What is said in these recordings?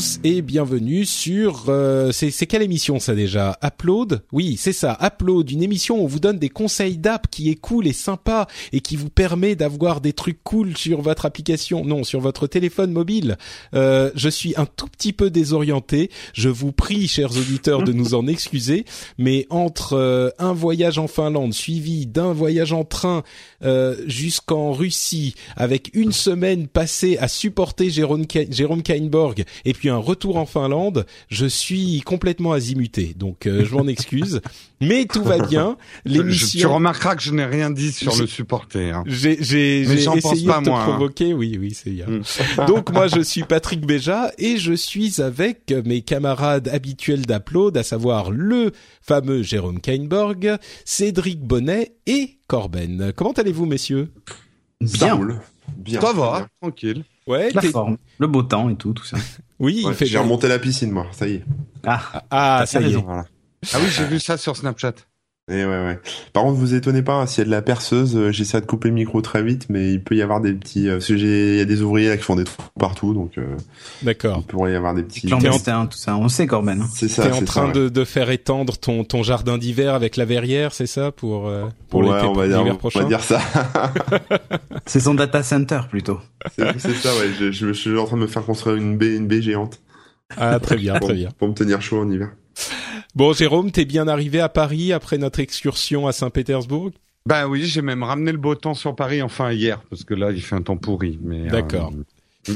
Tous et bienvenue sur euh, c'est c'est quelle émission ça déjà? Upload? Oui, c'est ça, Upload, une émission où on vous donne des conseils d'app qui est cool et sympa et qui vous permet d'avoir des trucs cool sur votre application, non, sur votre téléphone mobile. Euh, je suis un tout petit peu désorienté, je vous prie chers auditeurs de nous en excuser, mais entre euh, un voyage en Finlande suivi d'un voyage en train euh, jusqu'en Russie avec une semaine passée à supporter Jérôme Ka- Jérôme Kainborg et puis un retour en Finlande, je suis complètement azimuté. Donc euh, je m'en excuse, mais tout va bien. Je- tu L'émission remarqueras que je n'ai rien dit sur Je- le supporter. hein. j'ai j'ai Mais j'ai j'en pense essayé pas, de te moi, hein. provoquer, oui oui, c'est bien. Mm. Donc moi je suis Patrick Béja et je suis avec mes camarades habituels d'Upload, à savoir le fameux Jérôme Kainborg, Cédric Bonnet et Corben. Comment allez-vous messieurs? Ça Bien, roule. Bien. Ça va, tranquille. Ouais, la forme, le beau temps et tout, tout ça. oui, Ouais, il fait J'ai bien. remonté la piscine, moi. Ça y est. Ah, Ah, ça y est. raison. Voilà. Ah oui, j'ai vu ça sur Snapchat. Et ouais, ouais. Par contre, vous étonnez pas, hein, s'il y a de la perceuse, euh, j'essaie de couper le micro très vite, mais il peut y avoir des petits, euh, parce que j'ai, il y a des ouvriers là qui font des trous partout, donc, euh, D'accord. il pourrait y avoir des petits. clandestin, tout ça, on sait Corben. hein. C'est ça, T'es en c'est train ça, de, de faire étendre ton, ton jardin d'hiver avec la verrière, c'est ça pour euh, pour ouais, l'été on va dire, on prochain va dire ça. C'est son data center plutôt. c'est c'est ça, ouais. Je, je, je suis en train de me faire construire une baie, une baie géante. Ah très bien, pour, très bien. Pour me tenir chaud en hiver. Bon Jérôme, t'es bien arrivé à Paris après notre excursion à Saint-Pétersbourg? Ben oui, j'ai même ramené le beau temps sur Paris, enfin hier, parce que là, il fait un temps pourri. Mais euh, D'accord.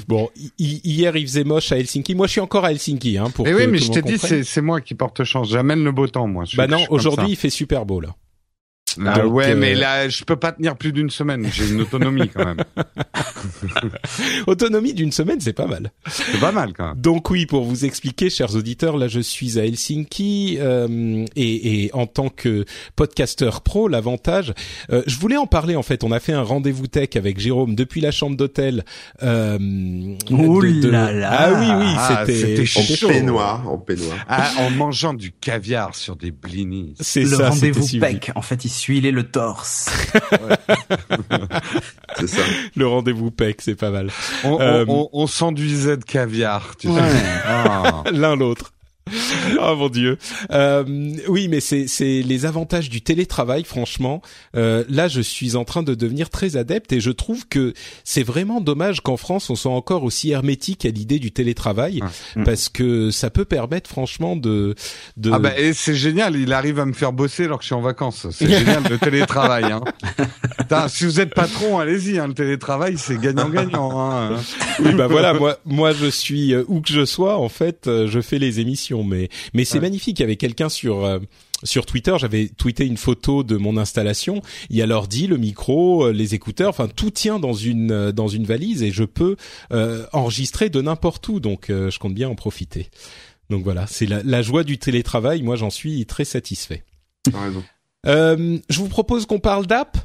Bon, hi- hi- hier il faisait moche à Helsinki. Moi je suis encore à Helsinki hein pour Mais que oui, mais je t'ai dit, c'est moi qui porte chance. J'amène le beau temps, moi. Je Bah non, aujourd'hui il fait super beau là. Ah donc, ouais, euh, mais là, je peux pas tenir plus d'une semaine. J'ai une autonomie quand même. Autonomie d'une semaine, c'est pas mal. C'est pas mal quand même. Donc oui, pour vous expliquer, chers auditeurs, là je suis à Helsinki euh, et, et en tant que podcasteur pro, l'avantage, euh, je voulais en parler en fait. On a fait un rendez-vous tech avec Jérôme depuis la chambre d'hôtel. Euh, Ouh de- de- là là. Ah oui oui, Ah, c'était c'était En chaud. peignoir, en peignoir. Ah, en mangeant du caviar sur des blinis. C'est le ça, c'était rendez-vous pec, en fait, il suivait le torse. C'est ça. Le rendez-vous pec, c'est pas mal. On, Euh, on, on, on s'enduisait de caviar, tu sais. Ah. L'un l'autre. Oh mon dieu. Euh, oui, mais c'est c'est les avantages du télétravail. Franchement, euh, là, je suis en train de devenir très adepte et je trouve que c'est vraiment dommage qu'en France on soit encore aussi hermétique à l'idée du télétravail Mm. parce que ça peut permettre franchement de de. Ah bah et c'est génial, il arrive à me faire bosser alors que je suis en vacances. C'est génial le télétravail. Hein. Putain, si vous êtes patron, allez-y. Hein, le télétravail, c'est gagnant-gagnant. Hein. oui, bah voilà, moi moi je suis euh, où que je sois en fait, euh, je fais les émissions, mais mais c'est Ouais. magnifique. Il y avait quelqu'un sur euh, sur Twitter, j'avais tweeté une photo de mon installation. Il y a l'ordi, le micro, euh, les écouteurs, enfin tout tient dans une euh, dans une valise et je peux euh, enregistrer de n'importe où. Donc euh, je compte bien en profiter. Donc voilà, c'est la, la joie du télétravail. Moi, j'en suis très satisfait. T'as raison. Je vous propose qu'on parle d'app.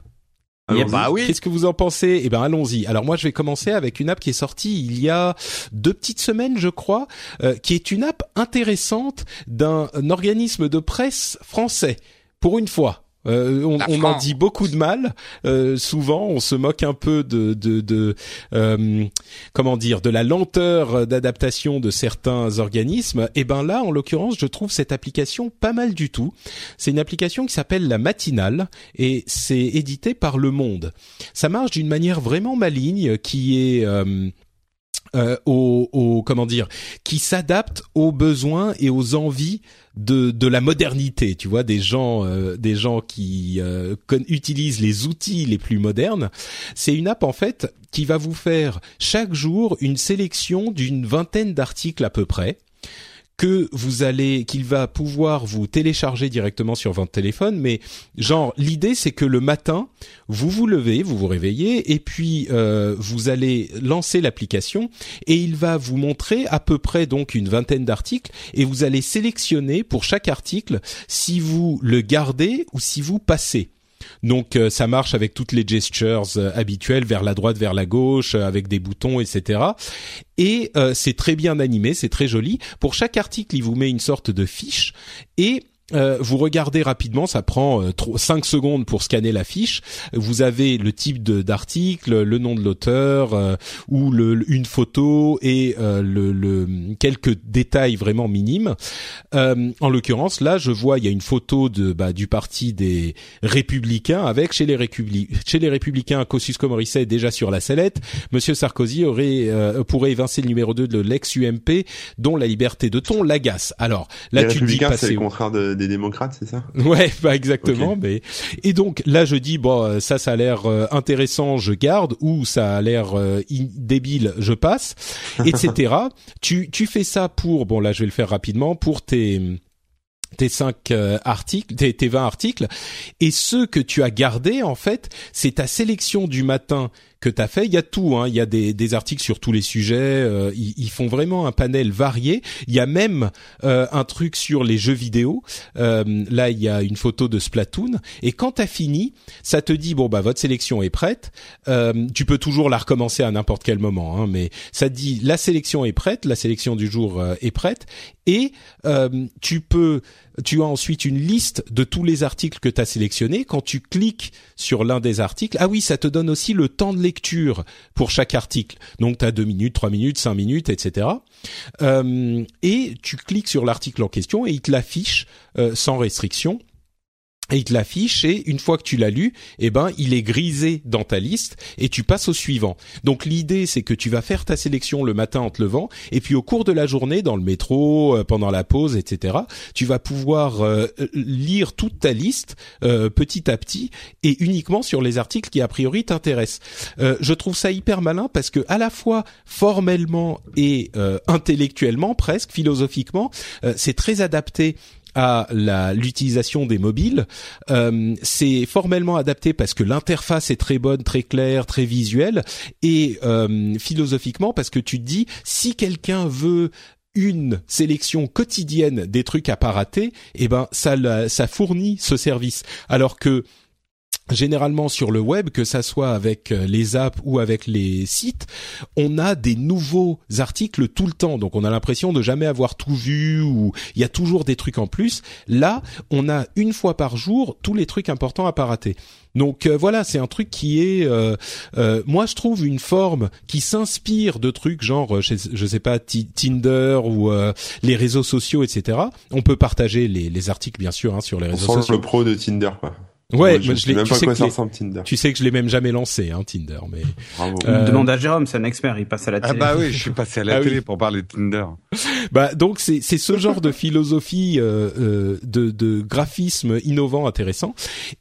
Yep. Allons-y. Bah oui. Qu'est-ce que vous en pensez? Eh ben, allons-y. Alors moi, je vais commencer avec une app qui est sortie il y a deux petites semaines, je crois, euh, qui est une app intéressante d'un organisme de presse français. Pour une fois. Euh, on, en dit beaucoup de mal. Euh, souvent, on se moque un peu de, de, de euh, comment dire, de la lenteur d'adaptation de certains organismes. Et ben là, en l'occurrence, je trouve cette application pas mal du tout. C'est une application qui s'appelle la Matinale et c'est édité par Le Monde. Ça marche d'une manière vraiment maligne, qui est euh, au, comment dire, qui s'adapte aux besoins et aux envies de de la modernité. Tu vois, des gens, euh, des gens qui euh, utilisent les outils les plus modernes. C'est une app en fait qui va vous faire chaque jour une sélection d'une vingtaine d'articles à peu près que vous allez, qu'il va pouvoir vous télécharger directement sur votre téléphone. Mais genre, l'idée c'est que le matin, vous vous levez, vous vous réveillez, et puis euh, vous allez lancer l'application, et il va vous montrer à peu près donc une vingtaine d'articles, et vous allez sélectionner pour chaque article si vous le gardez ou si vous passez. Donc euh, ça marche avec toutes les gestures euh, habituelles vers la droite, vers la gauche, euh, avec des boutons, etc. Et c'est très bien animé, c'est très joli. Pour chaque article, il vous met une sorte de fiche et euh, vous regardez rapidement, ça prend euh, 5 secondes pour scanner la fiche. Vous avez le type d'article, le nom de l'auteur euh, ou le, une photo et euh, le, le- quelques détails vraiment minimes. Euh, en l'occurrence, là, je vois il y a une photo de bah, du parti des Républicains avec chez les, Républi- chez les Républicains Kosciusko Morisset déjà sur la sellette. Monsieur Sarkozy aurait euh, pourrait évincer le numéro 2 de l'ex-UMP dont la liberté de ton l'agace. Alors là, les tu dis républicains, c'est le contraire de- des démocrates, c'est ça? Ouais, bah exactement. Mais et donc là, je dis bon, euh, ça, ça a l'air euh, intéressant, je garde, ou ça a l'air euh, débile, je passe, etc. tu tu fais ça pour bon là, je vais le faire rapidement pour tes tes cinq euh, articles, tes, tes 20 articles, et ceux que tu as gardés, en fait, c'est ta sélection du matin que tu as fait. Il y a tout, hein. il y a des, des articles sur tous les sujets, euh, ils, ils font vraiment un panel varié. Il y a même euh, un truc sur les jeux vidéo. Euh, là, il y a une photo de Splatoon, et quand tu as fini, ça te dit, bon, bah votre sélection est prête. Euh, tu peux toujours la recommencer à n'importe quel moment, hein, mais ça te dit, la sélection est prête, la sélection du jour euh, est prête, et euh, tu peux tu as ensuite une liste de tous les articles que tu as sélectionnés. Quand tu cliques sur l'un des articles, ah oui, ça te donne aussi le temps de lecture pour chaque article. Donc tu as deux minutes, trois minutes, cinq minutes, etc. Euh, et tu cliques sur l'article en question et il te l'affiche euh, sans restriction et il te l'affiche et une fois que tu l'as lu, eh ben il est grisé dans ta liste et tu passes au suivant. Donc l'idée c'est que tu vas faire ta sélection le matin en te levant et puis au cours de la journée dans le métro, euh, pendant la pause, etc. Tu vas pouvoir euh, lire toute ta liste euh, petit à petit et uniquement sur les articles qui a priori t'intéressent. Euh, je trouve ça hyper malin parce que à la fois formellement et euh, intellectuellement presque philosophiquement, euh, c'est très adapté à la l'utilisation des mobiles. Euh, c'est formellement adapté parce que l'interface est très bonne, très claire, très visuelle, et euh, philosophiquement parce que tu te dis si quelqu'un veut une sélection quotidienne des trucs à pas rater, eh ben ça ça fournit ce service. Alors que généralement sur le web, que ça soit avec euh, les apps ou avec les sites, on a des nouveaux articles tout le temps. Donc on a l'impression de jamais avoir tout vu ou il y a toujours des trucs en plus. Là, on a une fois par jour tous les trucs importants à pas rater. Donc euh, voilà, c'est un truc qui est, euh, euh, moi je trouve une forme qui s'inspire de trucs genre, euh, je, sais- je sais pas, Ti- Tinder ou euh, les réseaux sociaux, etc. On peut partager les, les articles bien sûr hein, sur les On réseaux sociaux. le pro de Tinder, quoi. Ouais, Moi, je sais je l'ai- même tu pas sais quoi que ça les- ressemble Tinder. Tu sais que je l'ai même jamais lancé, hein, Tinder, mais Bravo. Euh, Demande à Jérôme, c'est un expert, il passe à la Ah télé. bah oui, je suis passé à la Ah oui. télé pour parler de Tinder. bah donc c'est c'est ce genre de philosophie euh, euh, de, de graphisme innovant intéressant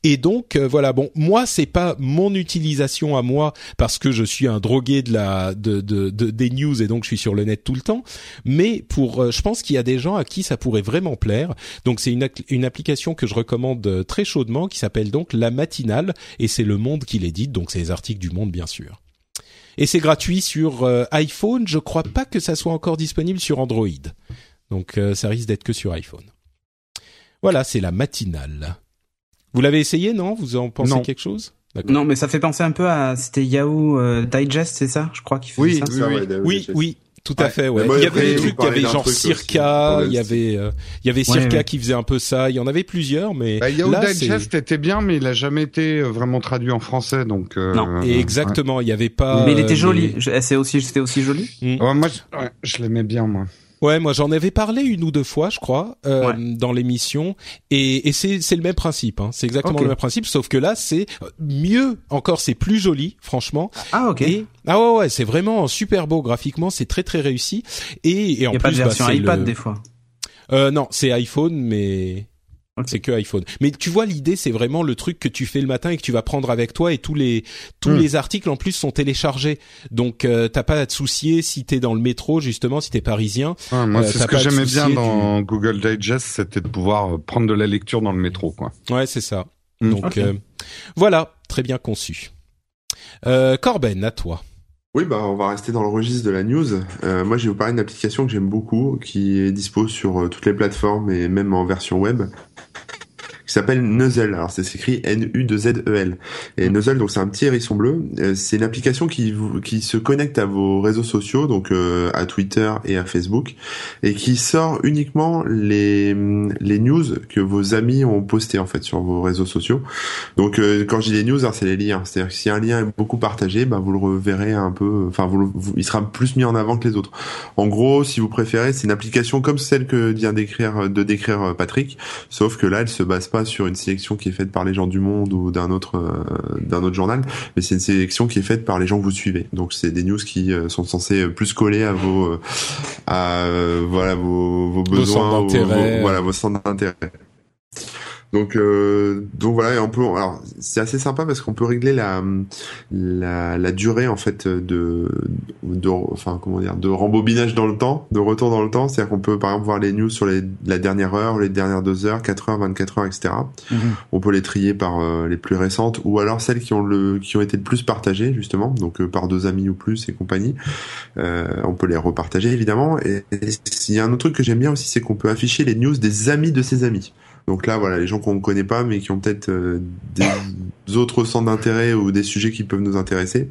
et donc euh, voilà bon moi c'est pas mon utilisation à moi parce que je suis un drogué de la de, de, de- des news et donc je suis sur le net tout le temps mais pour euh, je pense qu'il y a des gens à qui ça pourrait vraiment plaire donc c'est une une application que je recommande très chaudement qui s'appelle donc la matinale et c'est le Monde qui l'édite donc c'est les articles du Monde bien sûr et c'est gratuit sur euh, iPhone. Je crois pas que ça soit encore disponible sur Android. Donc euh, ça risque d'être que sur iPhone. Voilà, c'est la matinale. Vous l'avez essayé, non? Vous en pensez Non. quelque chose? Non, mais ça fait penser un peu à, c'était Yahoo euh, Digest, c'est ça? Je crois qu'il faisait Oui, ça. Ça, oui. ouais, Oui, oui, tout à Ouais. fait. Ouais. Il y avait des vous trucs, il y avait genre Circa, il y avait, euh, il y avait Ouais, Circa ouais. qui faisait un peu ça. Il y en avait plusieurs, mais Bah, Yahoo là, c'est- Digest était bien, mais il a jamais été euh, vraiment traduit en français, donc. euh, Non. Et ouais. exactement, il y avait pas. mais il euh, était joli. C'est aussi, c'était aussi joli. Ouais, moi, je, ouais, je l'aimais bien, moi. Ouais, moi j'en avais parlé une ou deux fois, je crois, euh, Ouais. dans l'émission, et, et c'est c'est le même principe. Hein. C'est exactement le même principe, sauf que là c'est mieux encore, c'est plus joli, franchement. Ah ok. Et ah ouais ouais, c'est vraiment super beau graphiquement, c'est très très réussi. Et, et en Il y a plus, pas de bah, version c'est iPad le- des fois. Euh, non, c'est iPhone, mais C'est que iPhone. Mais tu vois, l'idée, c'est vraiment le truc que tu fais le matin et que tu vas prendre avec toi et tous les tous Hmm. les articles en plus sont téléchargés. Donc euh, t'as pas à te soucier si t'es dans le métro justement, si t'es parisien. Ah, moi, Euh, c'est ce que j'aimais bien dans Google Digest, c'était de pouvoir euh, prendre de la lecture dans le métro, quoi. Ouais, c'est ça. Mm. Donc euh, voilà, très bien conçu. Euh, Corben, à toi. Oui, bah on va rester dans le registre de la news. Euh, moi, je vais vous parler d'une application que j'aime beaucoup, qui est dispo sur euh, toutes les plateformes et même en version web, qui s'appelle Nuzzle. Alors, c'est écrit N-U-2-Z-E-L. E Et Nuzzle, donc c'est un petit hérisson bleu. Euh, c'est une application qui vous, qui se connecte à vos réseaux sociaux, donc euh, à Twitter et à Facebook, et qui sort uniquement les les news que vos amis ont postés en fait sur vos réseaux sociaux. Donc euh, quand je dis les news, hein, c'est les liens. C'est-à-dire que si un lien est beaucoup partagé, bah, vous le reverrez un peu. Enfin, vous, le- vous- il sera plus mis en avant que les autres. En gros, si vous préférez, c'est une application comme celle que vient d'écrire de décrire euh, Patrick, sauf que là, elle se base pas sur une sélection qui est faite par les gens du Monde ou d'un autre euh, d'un autre journal, mais c'est une sélection qui est faite par les gens que vous suivez. Donc c'est des news qui euh, sont censées euh, plus coller à vos à voilà vos, vos besoins, vos- voilà vos centres d'intérêt. Donc, euh, donc voilà, et on peut, alors c'est assez sympa parce qu'on peut régler la, la, la durée en fait de, de, enfin comment dire, de rembobinage dans le temps, de retour dans le temps. C'est-à-dire qu'on peut par exemple voir les news sur les, la dernière heure, les dernières deux heures, 4 heures, 24 heures, etc. Mhm. On peut les trier par euh, les plus récentes ou alors celles qui ont le, qui ont été le plus partagées justement, donc euh, par deux amis ou plus et compagnie. Euh, on peut les repartager évidemment. Et il y a un autre truc que j'aime bien aussi, c'est qu'on peut afficher les news des amis de ses amis. Donc là, voilà, les gens qu'on ne connaît pas, mais qui ont peut-être euh, des autres centres d'intérêt ou des sujets qui peuvent nous intéresser.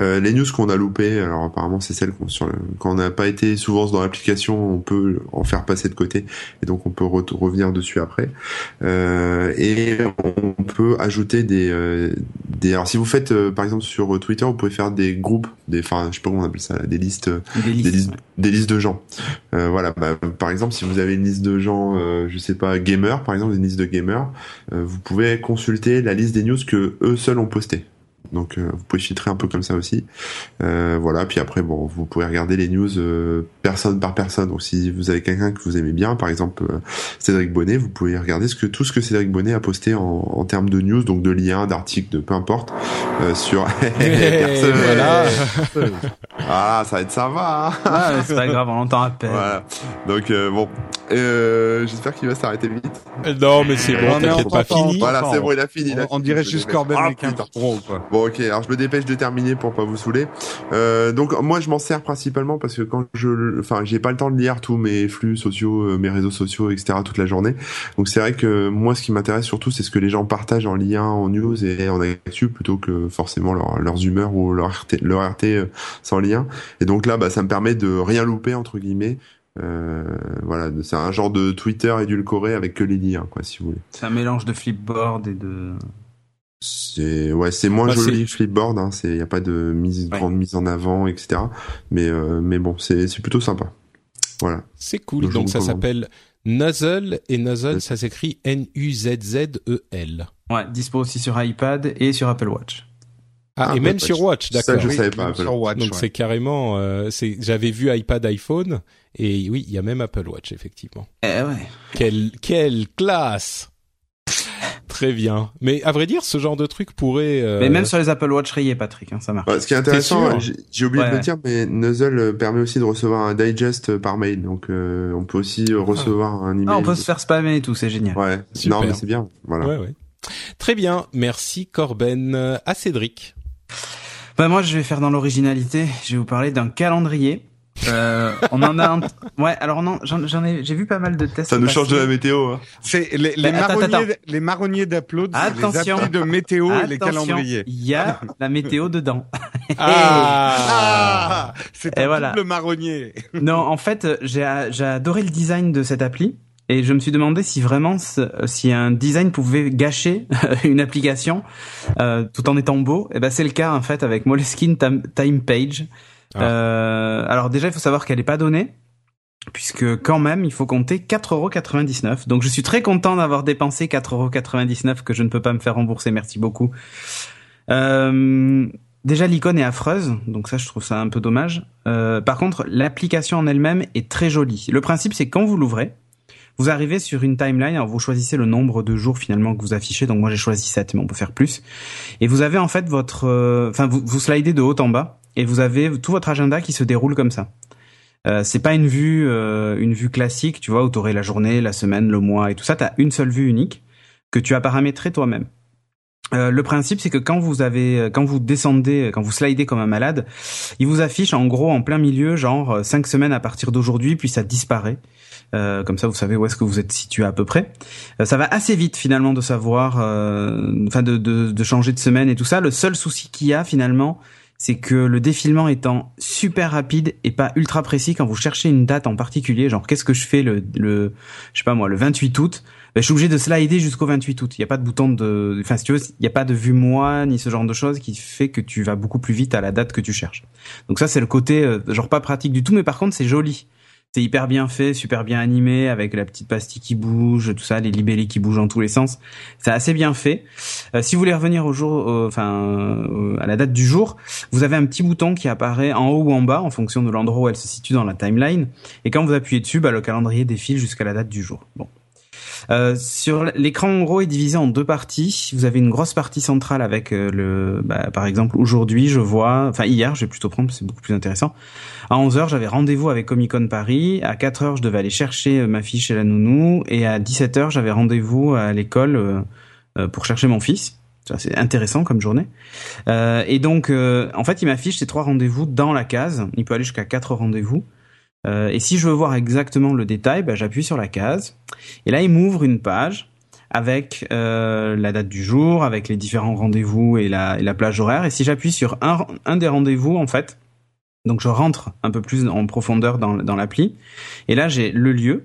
Euh, les news qu'on a loupées, alors apparemment c'est celles qu'on sur le- quand on n'a pas été souvent dans l'application, on peut en faire passer de côté et donc on peut re- revenir dessus après. Euh, et on peut ajouter des, euh, des. Alors si vous faites euh, par exemple sur Twitter, vous pouvez faire des groupes, des, enfin je sais pas comment on appelle ça, des listes Des des listes. des listes de gens. Euh, voilà, bah, par exemple, si vous avez une liste de gens, euh, je sais pas, gamers, par exemple, une liste de gamers, euh, vous pouvez consulter la liste des news que eux seuls ont posté. Donc, euh, vous pouvez filtrer un peu comme ça aussi. Euh, voilà, puis après, bon, vous pouvez regarder les news euh, personne par personne. Donc, si vous avez quelqu'un que vous aimez bien, par exemple euh, Cédric Bonnet, vous pouvez regarder ce que tout ce que Cédric Bonnet a posté en, en termes de news, donc de liens, d'articles, de peu importe, euh, sur. Personne. voilà. Ah, ça va être sympa. Hein Ah, c'est pas grave, on l'entend à peine. Voilà. Donc euh, bon, euh, j'espère qu'il va s'arrêter vite. non, mais c'est bon, t'inquiète pas fini. Voilà, c'est bon, il a fini. On, on dirait juste avec Ah, un putain. Bon, ok. Alors je me dépêche de terminer pour pas vous saouler. Euh, donc moi, je m'en sers principalement parce que quand je, enfin, j'ai pas le temps de lire tous mes flux sociaux, euh, mes réseaux sociaux, etc. toute la journée. Donc c'est vrai que moi, ce qui m'intéresse surtout, c'est ce que les gens partagent en lien, en news et en actu, plutôt que forcément leur, leurs humeurs ou leur RT, leur RT euh, sans lien. Et donc là, bah, ça me permet de rien louper entre guillemets. Euh, voilà, c'est un genre de Twitter édulcoré avec que les liens, quoi, si vous voulez. C'est un mélange de flipboard et de. C'est ouais, c'est moins Bah, joli que Flipboard. Hein, c'est y a pas de mise Ouais. grande mise en avant, etc. Mais euh, mais bon, c'est c'est plutôt sympa. Voilà. C'est cool. Donc ça s'appelle Nuzzle et Nuzzle, ça s'écrit N-U-Z-Z-E-L. Ouais, dispo aussi sur iPad et sur Apple Watch. Ah, Ah, et même sur Watch, Ça, d'accord. je Oui, savais pas. Apple. sur Watch, Donc ouais. c'est carrément, euh, c'est, j'avais vu iPad, iPhone, et oui, il y a même Apple Watch effectivement. Eh ouais. Quelle, quelle classe Très bien. Mais à vrai dire, ce genre de truc pourrait. euh, Mais même sur les Apple Watch rayés, Patrick, hein, ça marche. Ouais, ce qui est intéressant, euh, j'ai oublié de le dire, mais Nuzzle euh, permet aussi de recevoir un digest euh, par mail. Donc euh, on peut aussi recevoir un email. Ah, on peut se faire spammer et tout, c'est génial. Ouais. Super. Non, mais c'est bien. Voilà. Ouais, ouais. Très bien. Merci Corben. À Cédric. Bah moi, je vais faire dans l'originalité. Je vais vous parler d'un calendrier. Euh, on en a un... Ouais, alors non, j'en j'en ai, j'ai vu pas mal de tests. Ça nous change de la météo. Hein. C'est les, les attends, marronniers, les marronniers les Attention. applis de météo et les calendriers. Il y a la météo dedans. Ah, Ah, c'est un voilà. double marronnier. non, en fait, j'ai j'ai adoré le design de cette appli. Et je me suis demandé si vraiment, si un design pouvait gâcher une application euh, tout en étant beau. Et ben c'est le cas en fait avec Moleskine Time Page. Ah. Euh, alors déjà, il faut savoir qu'elle est pas donnée, puisque quand même, il faut compter 4,99€. Donc je suis très content d'avoir dépensé 4,99€ que je ne peux pas me faire rembourser. Merci beaucoup. Euh, déjà, l'icône est affreuse, donc ça, je trouve ça un peu dommage. Euh, par contre, l'application en elle-même est très jolie. Le principe, c'est quand vous l'ouvrez, Vous arrivez sur une timeline, alors vous choisissez le nombre de jours finalement que vous affichez. Donc moi j'ai choisi 7, mais on peut faire plus. Et vous avez en fait votre, enfin vous slidez de haut en bas et vous avez tout votre agenda qui se déroule comme ça. Euh, c'est pas une vue, euh, une vue classique, tu vois, où t'aurais la journée, la semaine, le mois et tout ça. T'as une seule vue unique que tu as paramétrée toi-même. Euh, le principe, c'est que quand vous avez, quand vous descendez, quand vous slidez comme un malade, il vous affiche en gros en plein milieu, genre cinq semaines à partir d'aujourd'hui, puis ça disparaît. Euh, comme ça, vous savez où est-ce que vous êtes situé à peu près. Euh, ça va assez vite finalement de savoir, enfin de, de, de, changer de semaine et tout ça. Le seul souci qu'il y a finalement, c'est que le défilement étant super rapide et pas ultra précis quand vous cherchez une date en particulier, genre qu'est-ce que je fais le, le je sais pas moi, le 28 août, ben, je suis obligé de slider jusqu'au 28 août. Il n'y a pas de bouton de, enfin si tu veux, il n'y a pas de vue moi ni ce genre de choses qui fait que tu vas beaucoup plus vite à la date que tu cherches. Donc ça c'est le côté euh, genre pas pratique du tout, mais par contre c'est joli c'est hyper bien fait, super bien animé, avec la petite pastille qui bouge, tout ça, les libellés qui bougent en tous les sens. C'est assez bien fait. Euh, si vous voulez revenir au jour, enfin euh, à la date du jour, vous avez un petit bouton qui apparaît en haut ou en bas en fonction de l'endroit où elle se situe dans la timeline. Et quand vous appuyez dessus, bah, le calendrier défile jusqu'à la date du jour. Euh, sur l'écran en gros est divisé en deux parties. Vous avez une grosse partie centrale avec euh, le, bah, par exemple aujourd'hui je vois, enfin hier je vais plutôt prendre, c'est beaucoup plus intéressant. À 11h j'avais rendez-vous avec Comic Con Paris. À 4h je devais aller chercher euh, ma fille chez la nounou et à 17h j'avais rendez-vous à l'école pour chercher mon fils. C'est intéressant comme journée. Euh, et donc, en fait, il m'affiche ces trois rendez-vous dans la case. Il peut aller jusqu'à quatre rendez-vous. Euh, et si je veux voir exactement le détail, bah, j'appuie sur la case. Et là, il m'ouvre une page avec euh, la date du jour, avec les différents rendez-vous et la, et la plage horaire. Et si j'appuie sur un, des rendez-vous, en fait, donc je rentre un peu plus en profondeur dans, dans l'appli. Et là, j'ai le lieu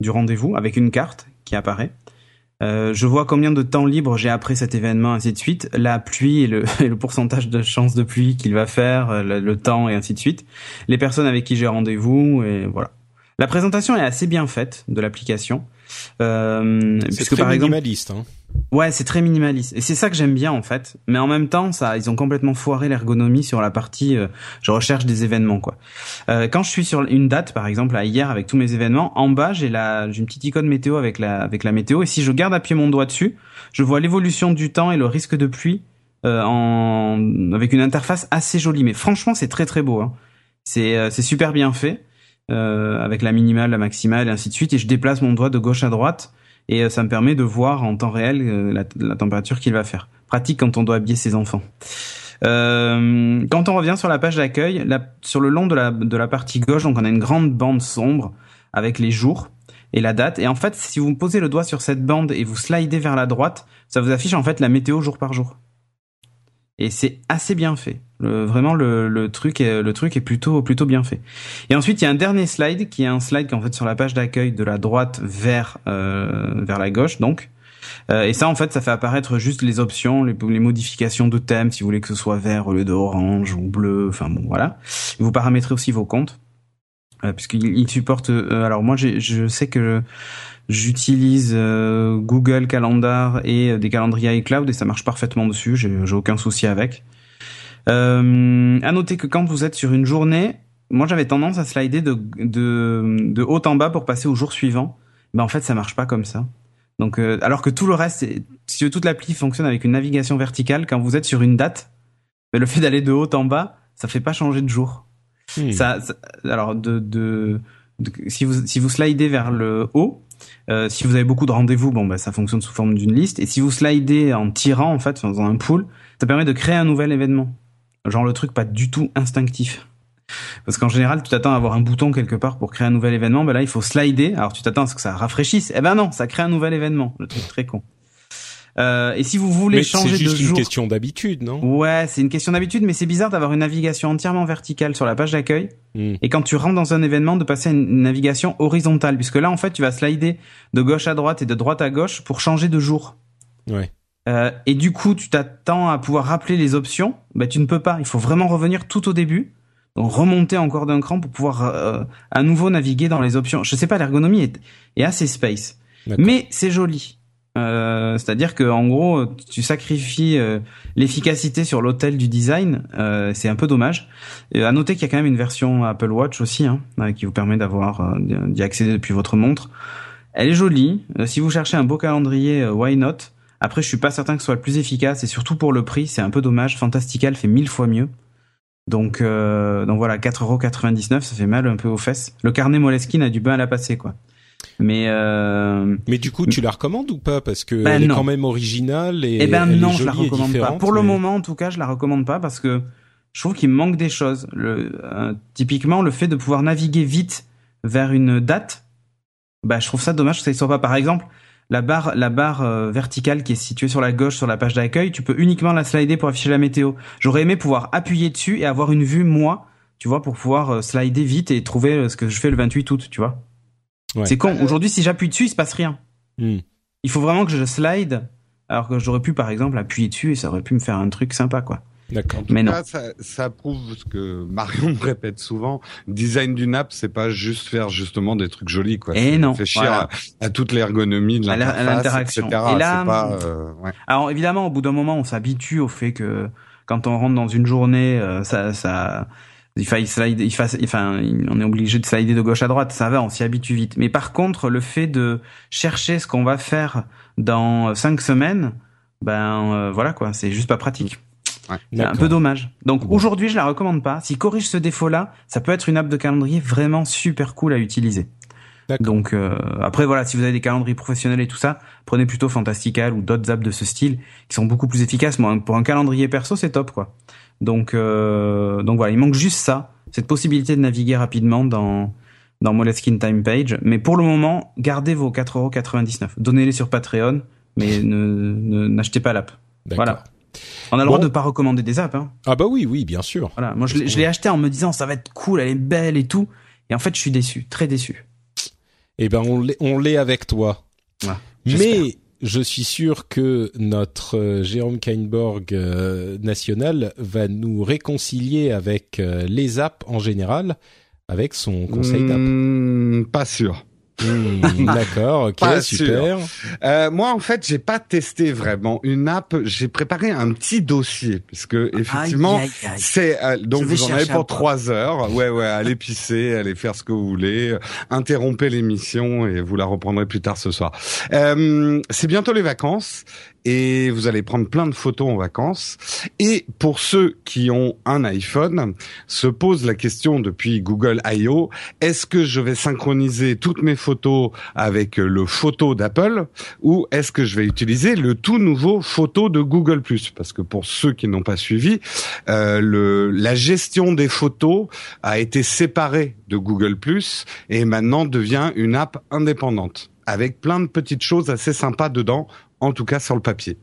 du rendez-vous avec une carte qui apparaît. Euh, je vois combien de temps libre j'ai après cet événement, ainsi de suite, la pluie et le, le pourcentage de chance de pluie qu'il va faire, euh, le, temps et ainsi de suite, les personnes avec qui j'ai rendez-vous et voilà. La présentation est assez bien faite de l'application. Euh, c'est par minimaliste. Exemple, hein. Ouais, c'est très minimaliste et c'est ça que j'aime bien en fait. Mais en même temps, ça, ils ont complètement foiré l'ergonomie sur la partie euh, je recherche des événements quoi. Euh, quand je suis sur une date, par exemple hier avec tous mes événements, en bas j'ai la j'ai une petite icône météo avec la avec la météo et si je garde appuyé mon doigt dessus, je vois l'évolution du temps et le risque de pluie euh, en avec une interface assez jolie. Mais franchement, c'est très très beau. Hein. C'est euh, c'est super bien fait avec la minimale, la maximale et ainsi de suite. Et je déplace mon doigt de gauche à droite et euh, ça me permet de voir en temps réel euh, la, température qu'il va faire. Pratique quand on doit habiller ses enfants. Euh, quand on revient sur la page d'accueil, sur le long de la, de la partie gauche, donc on a une grande bande sombre avec les jours et la date. Et en fait, si vous posez le doigt sur cette bande et vous slidez vers la droite, ça vous affiche en fait la météo jour par jour et c'est assez bien fait. Le, vraiment le, le, truc est le truc est plutôt plutôt bien fait. Et ensuite il y a un dernier slide qui est un slide qui est en fait sur la page d'accueil de la droite vers euh, vers la gauche donc. Euh, et ça en fait ça fait apparaître juste les options, les, les, modifications de thème si vous voulez que ce soit vert au lieu de orange ou bleu, enfin bon voilà. Vous paramétrez aussi vos comptes euh, puisqu'il il supporte. Euh, alors moi je sais que J'utilise euh, Google Calendar et euh, des calendriers iCloud et ça marche parfaitement dessus. J'ai aucun souci avec. Euh, à noter que quand vous êtes sur une journée, moi j'avais tendance à slider de, de, de haut en bas pour passer au jour suivant. Mais en fait, ça marche pas comme ça. Donc, euh, alors que tout le reste, si toute l'appli fonctionne avec une navigation verticale, quand vous êtes sur une date, mais le fait d'aller de haut en bas, ça fait pas changer de jour. Hmm. Ça, alors de, de, de, si vous si vous slidez vers le haut, euh, si vous avez beaucoup de rendez-vous, bon bah ça fonctionne sous forme d'une liste. Et si vous slidez en tirant en fait, en faisant un pool, ça permet de créer un nouvel événement. Genre le truc pas du tout instinctif. Parce qu'en général, tu t'attends à avoir un bouton quelque part pour créer un nouvel événement. Ben là, il faut slider. Alors tu t'attends à ce que ça rafraîchisse. Eh ben non, ça crée un nouvel événement. Le truc très con. Euh, et si vous voulez changer de jour, c'est juste une question d'habitude, non? Ouais, c'est une question d'habitude, mais c'est bizarre d'avoir une navigation entièrement verticale sur la page d'accueil, hmm. et quand tu rentres dans un événement, de passer à une navigation horizontale, puisque là, en fait, tu vas slider de gauche à droite et de droite à gauche pour changer de jour. Ouais. Euh, et du coup, tu t'attends à pouvoir rappeler les options, bah tu ne peux pas. Il faut vraiment revenir tout au début, donc remonter encore d'un cran pour pouvoir euh, à nouveau naviguer dans les options. Je sais pas, l'ergonomie est, est assez space, mais c'est joli. Euh, c'est-à-dire que en gros, tu sacrifies euh, l'efficacité sur l'hôtel du design. Euh, c'est un peu dommage. Et à noter qu'il y a quand même une version Apple Watch aussi, hein, qui vous permet d'avoir d'y accéder depuis votre montre. Elle est jolie. Euh, si vous cherchez un beau calendrier, euh, why not? Après, je suis pas certain que ce soit le plus efficace et surtout pour le prix, c'est un peu dommage. Fantastical fait mille fois mieux. Donc, euh, donc voilà, 4,99€, ça fait mal un peu aux fesses. Le carnet Moleskine a du bain à la passer, quoi. Mais euh... mais du coup, tu la recommandes ou pas? Parce que Ben elle est quand même originale et Eh ben elle non, est je la jolie recommande pas. Pour le moment, en tout cas, je la recommande pas parce que je trouve qu'il manque des choses. Le, euh, typiquement, le fait de pouvoir naviguer vite vers une date, bah, je trouve ça dommage que ça ne soit pas. Par exemple, la barre, la barre euh, verticale qui est située sur la gauche sur la page d'accueil, tu peux uniquement la slider pour afficher la météo. J'aurais aimé pouvoir appuyer dessus et avoir une vue moi, tu vois, pour pouvoir euh, slider vite et trouver euh, ce que je fais le 28 août, tu vois. Ouais. C'est con. Aujourd'hui, si j'appuie dessus, il se passe rien. Hmm. Il faut vraiment que je slide, alors que j'aurais pu, par exemple, appuyer dessus et ça aurait pu me faire un truc sympa, quoi. D'accord. Mais non. Ça, ça prouve ce que Marion me répète souvent. Design d'une app, c'est pas juste faire justement des trucs jolis, quoi. Et non, réfléchir voilà. à, à toute l'ergonomie de l'interface, l'interaction. etc. Et là, c'est pas, euh, ouais. Alors évidemment, au bout d'un moment, on s'habitue au fait que quand on rentre dans une journée, euh, ça, ça, il faille slide, il fasse, enfin, on est obligé de slider de gauche à droite. Ça va, on s'y habitue vite. Mais par contre, le fait de chercher ce qu'on va faire dans euh, cinq semaines, ben euh, voilà quoi, c'est juste pas pratique. C'est un peu dommage. Donc Bon. aujourd'hui, je la recommande pas. S'il corrige ce défaut-là, ça peut être une app de calendrier vraiment super cool à utiliser. D'accord. Donc euh, après voilà, si vous avez des calendriers professionnels et tout ça, prenez plutôt Fantastical ou d'autres apps de ce style qui sont beaucoup plus efficaces. Moi, pour un calendrier perso, c'est top quoi. Donc euh, donc voilà, il manque juste ça, cette possibilité de naviguer rapidement dans dans Moleskine Time Page. Mais pour le moment, gardez vos 4,99€. Donnez-les sur Patreon, mais ne ne- n'achetez pas l'app. D'accord. Voilà. On a le droit de pas recommander des apps. Hein. Ah bah oui, oui, bien sûr. Voilà. Moi, je l'ai- je l'ai acheté en me disant ça va être cool, elle est belle et tout. Et en fait, je suis déçu, très déçu. Eh ben, on l'est, avec toi. Ouais. Mais je suis sûr que notre euh, Jérôme Kainborg euh, national va nous réconcilier avec euh, les apps en général, avec son conseil d'app. Hmm, pas sûr. Hmm, D'accord, ok, Pas super. Euh, moi, en fait, j'ai pas testé vraiment une app. J'ai préparé un petit dossier puisque effectivement, Aïe, aïe, aïe. c'est euh, donc vous en avez pour trois heures. Ouais, ouais, allez pisser, allez faire ce que vous voulez, interrompez l'émission et vous la reprendrez plus tard ce soir. Euh, c'est bientôt les vacances et vous allez prendre plein de photos en vacances. Et pour ceux qui ont un iPhone, se pose la question depuis Google I.O. Est-ce que je vais synchroniser toutes mes photos avec le photo d'Apple ou est-ce que je vais utiliser le tout nouveau photo de Google Parce que pour ceux qui n'ont pas suivi, euh, le, la gestion des photos a été séparée de Google et maintenant devient une app indépendante avec plein de petites choses assez sympas dedans en tout cas sur le papier.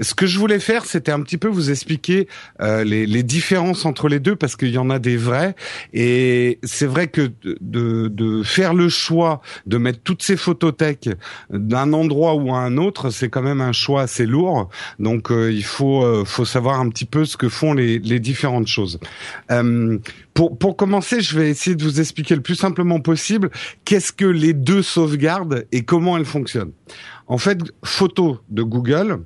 Ce que je voulais faire, c'était un petit peu vous expliquer euh, les, les différences entre les deux parce qu'il y en a des vrais et c'est vrai que de, de, faire le choix de mettre toutes ces photothèques d'un endroit ou à un autre, c'est quand même un choix assez lourd. Donc euh, il faut euh, faut savoir un petit peu ce que font les, les différentes choses. Euh, pour, pour commencer, je vais essayer de vous expliquer le plus simplement possible qu'est-ce que les deux sauvegardent et comment elles fonctionnent. En fait, photo de Google,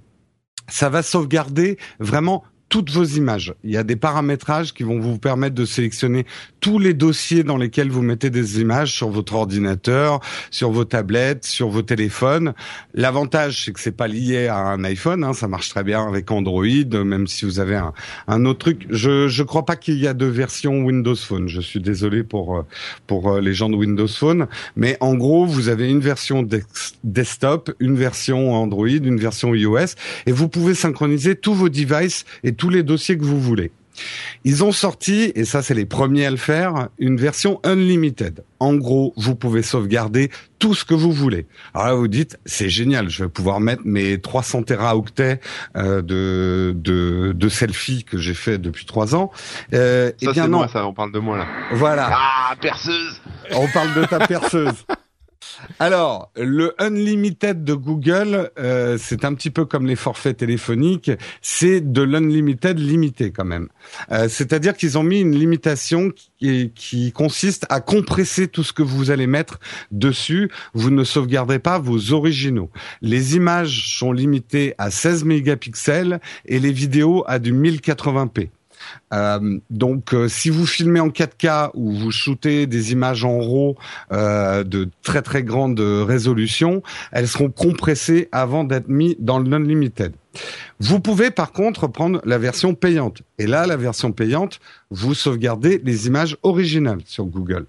ça va sauvegarder vraiment toutes vos images. Il y a des paramétrages qui vont vous permettre de sélectionner tous les dossiers dans lesquels vous mettez des images sur votre ordinateur, sur vos tablettes, sur vos téléphones. L'avantage, c'est que c'est pas lié à un iPhone, hein, ça marche très bien avec Android, même si vous avez un, autre truc. Je je crois pas qu'il y a de version Windows Phone. Je suis désolé pour euh, pour euh, les gens de Windows Phone, mais en gros, vous avez une version desktop, une version Android, une version iOS, et vous pouvez synchroniser tous vos devices et tous les dossiers que vous voulez. Ils ont sorti, et ça c'est les premiers à le faire, une version unlimited. En gros, vous pouvez sauvegarder tout ce que vous voulez. Alors là, vous dites, c'est génial, je vais pouvoir mettre mes 300 téraoctets euh, de, de, de selfies que j'ai fait depuis trois ans. Euh, eh Ça, bien c'est non, moi, ça, on parle de moi, là. voilà. Ah, perceuse On parle de ta perceuse. Alors, le unlimited de Google, euh, c'est un petit peu comme les forfaits téléphoniques, c'est de l'unlimited limité quand même. Euh, C'est-à-dire qu'ils ont mis une limitation qui, qui consiste à compresser tout ce que vous allez mettre dessus. Vous ne sauvegardez pas vos originaux. Les images sont limitées à 16 mégapixels et les vidéos à du 1080p. Euh, donc, euh, si vous filmez en 4K ou vous shootez des images en RAW euh, de très très grande résolution, elles seront compressées avant d'être mises dans le non-limited. Vous pouvez par contre prendre la version payante. Et là, la version payante, vous sauvegardez les images originales sur Google.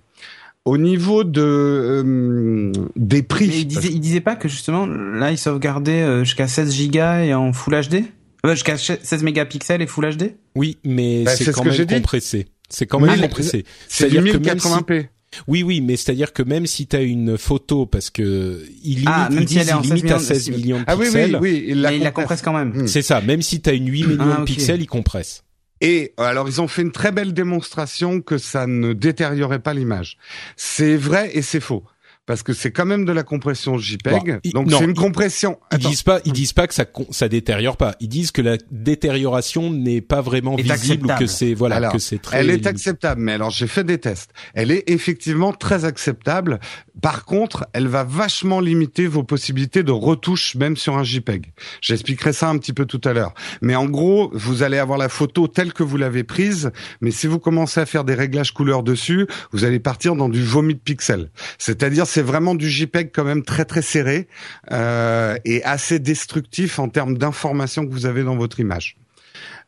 Au niveau de euh, des prix, Mais il disait, il disait pas que justement, là, il sauvegardait euh, jusqu'à 16 gigas et en Full HD euh, Jusqu'à 16 mégapixels et Full HD Oui, mais Bah, c'est c'est ce quand que même compressé. C'est quand même Oui, compressé. c'est du C'est-à-dire que même si 1080p. Oui, oui, mais c'est-à-dire que même si tu as une photo, parce que il limite, Ah, même si elle est en limite 16 à 16 millions de Ah oui, pixels. oui, oui, il la Mais il la compresse. quand même. Hmm. C'est ça. Même si tu as une 8 millions Ah, de pixels, il compresse. Et alors ils ont fait une très belle démonstration que ça ne détériorait pas l'image. C'est vrai et c'est faux parce que c'est quand même de la compression JPEG. Ils- donc c'est une ils- compression. Ils Attends. disent pas, ils disent pas que ça ça détériore pas. Ils disent que la détérioration n'est pas vraiment visible ou que c'est voilà Alors, que c'est très. Elle est acceptable, mais alors j'ai fait des tests. Elle est effectivement très acceptable. Par contre, elle va vachement limiter vos possibilités de retouche même sur un JPEG. J'expliquerai ça un petit peu tout à l'heure. Mais en gros, vous allez avoir la photo telle que vous l'avez prise, mais si vous commencez à faire des réglages couleurs dessus, vous allez partir dans du vomi de pixels. C'est-à-dire, c'est vraiment du JPEG quand même très très serré euh, et assez destructif en termes d'informations que vous avez dans votre image.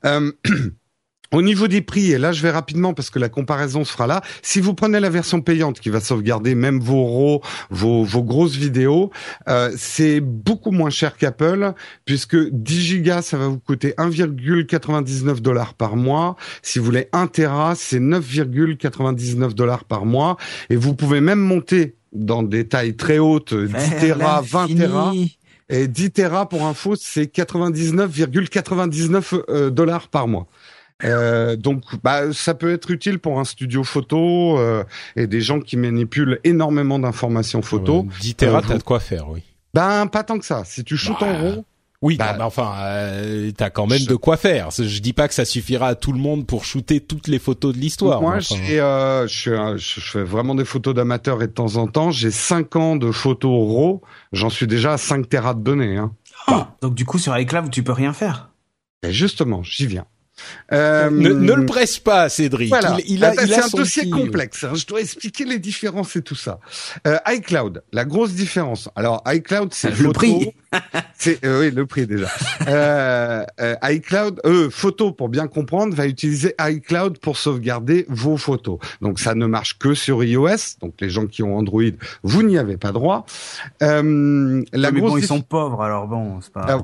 Euh, Au niveau des prix, et là je vais rapidement parce que la comparaison se fera là, si vous prenez la version payante qui va sauvegarder même vos RAW, vos, vos grosses vidéos, euh, c'est beaucoup moins cher qu'Apple puisque 10 gigas ça va vous coûter 1,99 dollars par mois. Si vous voulez 1 Tera, c'est 9,99 dollars par mois et vous pouvez même monter dans des tailles très hautes, 10 Tera, 20 Tera. Et 10 Tera pour info, c'est 99,99 euh, dollars par mois. Euh, donc, bah, ça peut être utile pour un studio photo euh, et des gens qui manipulent énormément d'informations photo. Euh, 10 Tera, Euh, t'as vous- de quoi faire, oui. Ben, pas tant que ça. Si tu shootes Bah, en RAW, Oui, Bah, non, mais enfin, euh, t'as quand même je- de quoi faire. Je dis pas que ça suffira à tout le monde pour shooter toutes les photos de l'histoire. moi, enfin, euh, je, fais vraiment des photos d'amateurs et de temps en temps, j'ai 5 ans de photos RAW. J'en suis déjà à 5 Tera de données. Hein. Oh, donc du coup, sur iCloud, tu peux rien faire? Et justement, j'y viens. Euh, ne, ne le presse pas, Cédric. Voilà. Il, il a, Ah bah, il a c'est un son dossier complexe. hein. Je dois expliquer les différences et tout ça. Euh, iCloud, la grosse différence. Alors iCloud, c'est Le photo. prix. C'est euh, oui le prix déjà. euh, euh, iCloud, euh, photo pour bien comprendre, va utiliser iCloud pour sauvegarder vos photos. Donc ça ne marche que sur iOS. Donc les gens qui ont Android, vous n'y avez pas droit. Euh, la mais grosse bon, ils sont pauvres, alors bon, c'est pas. Ah,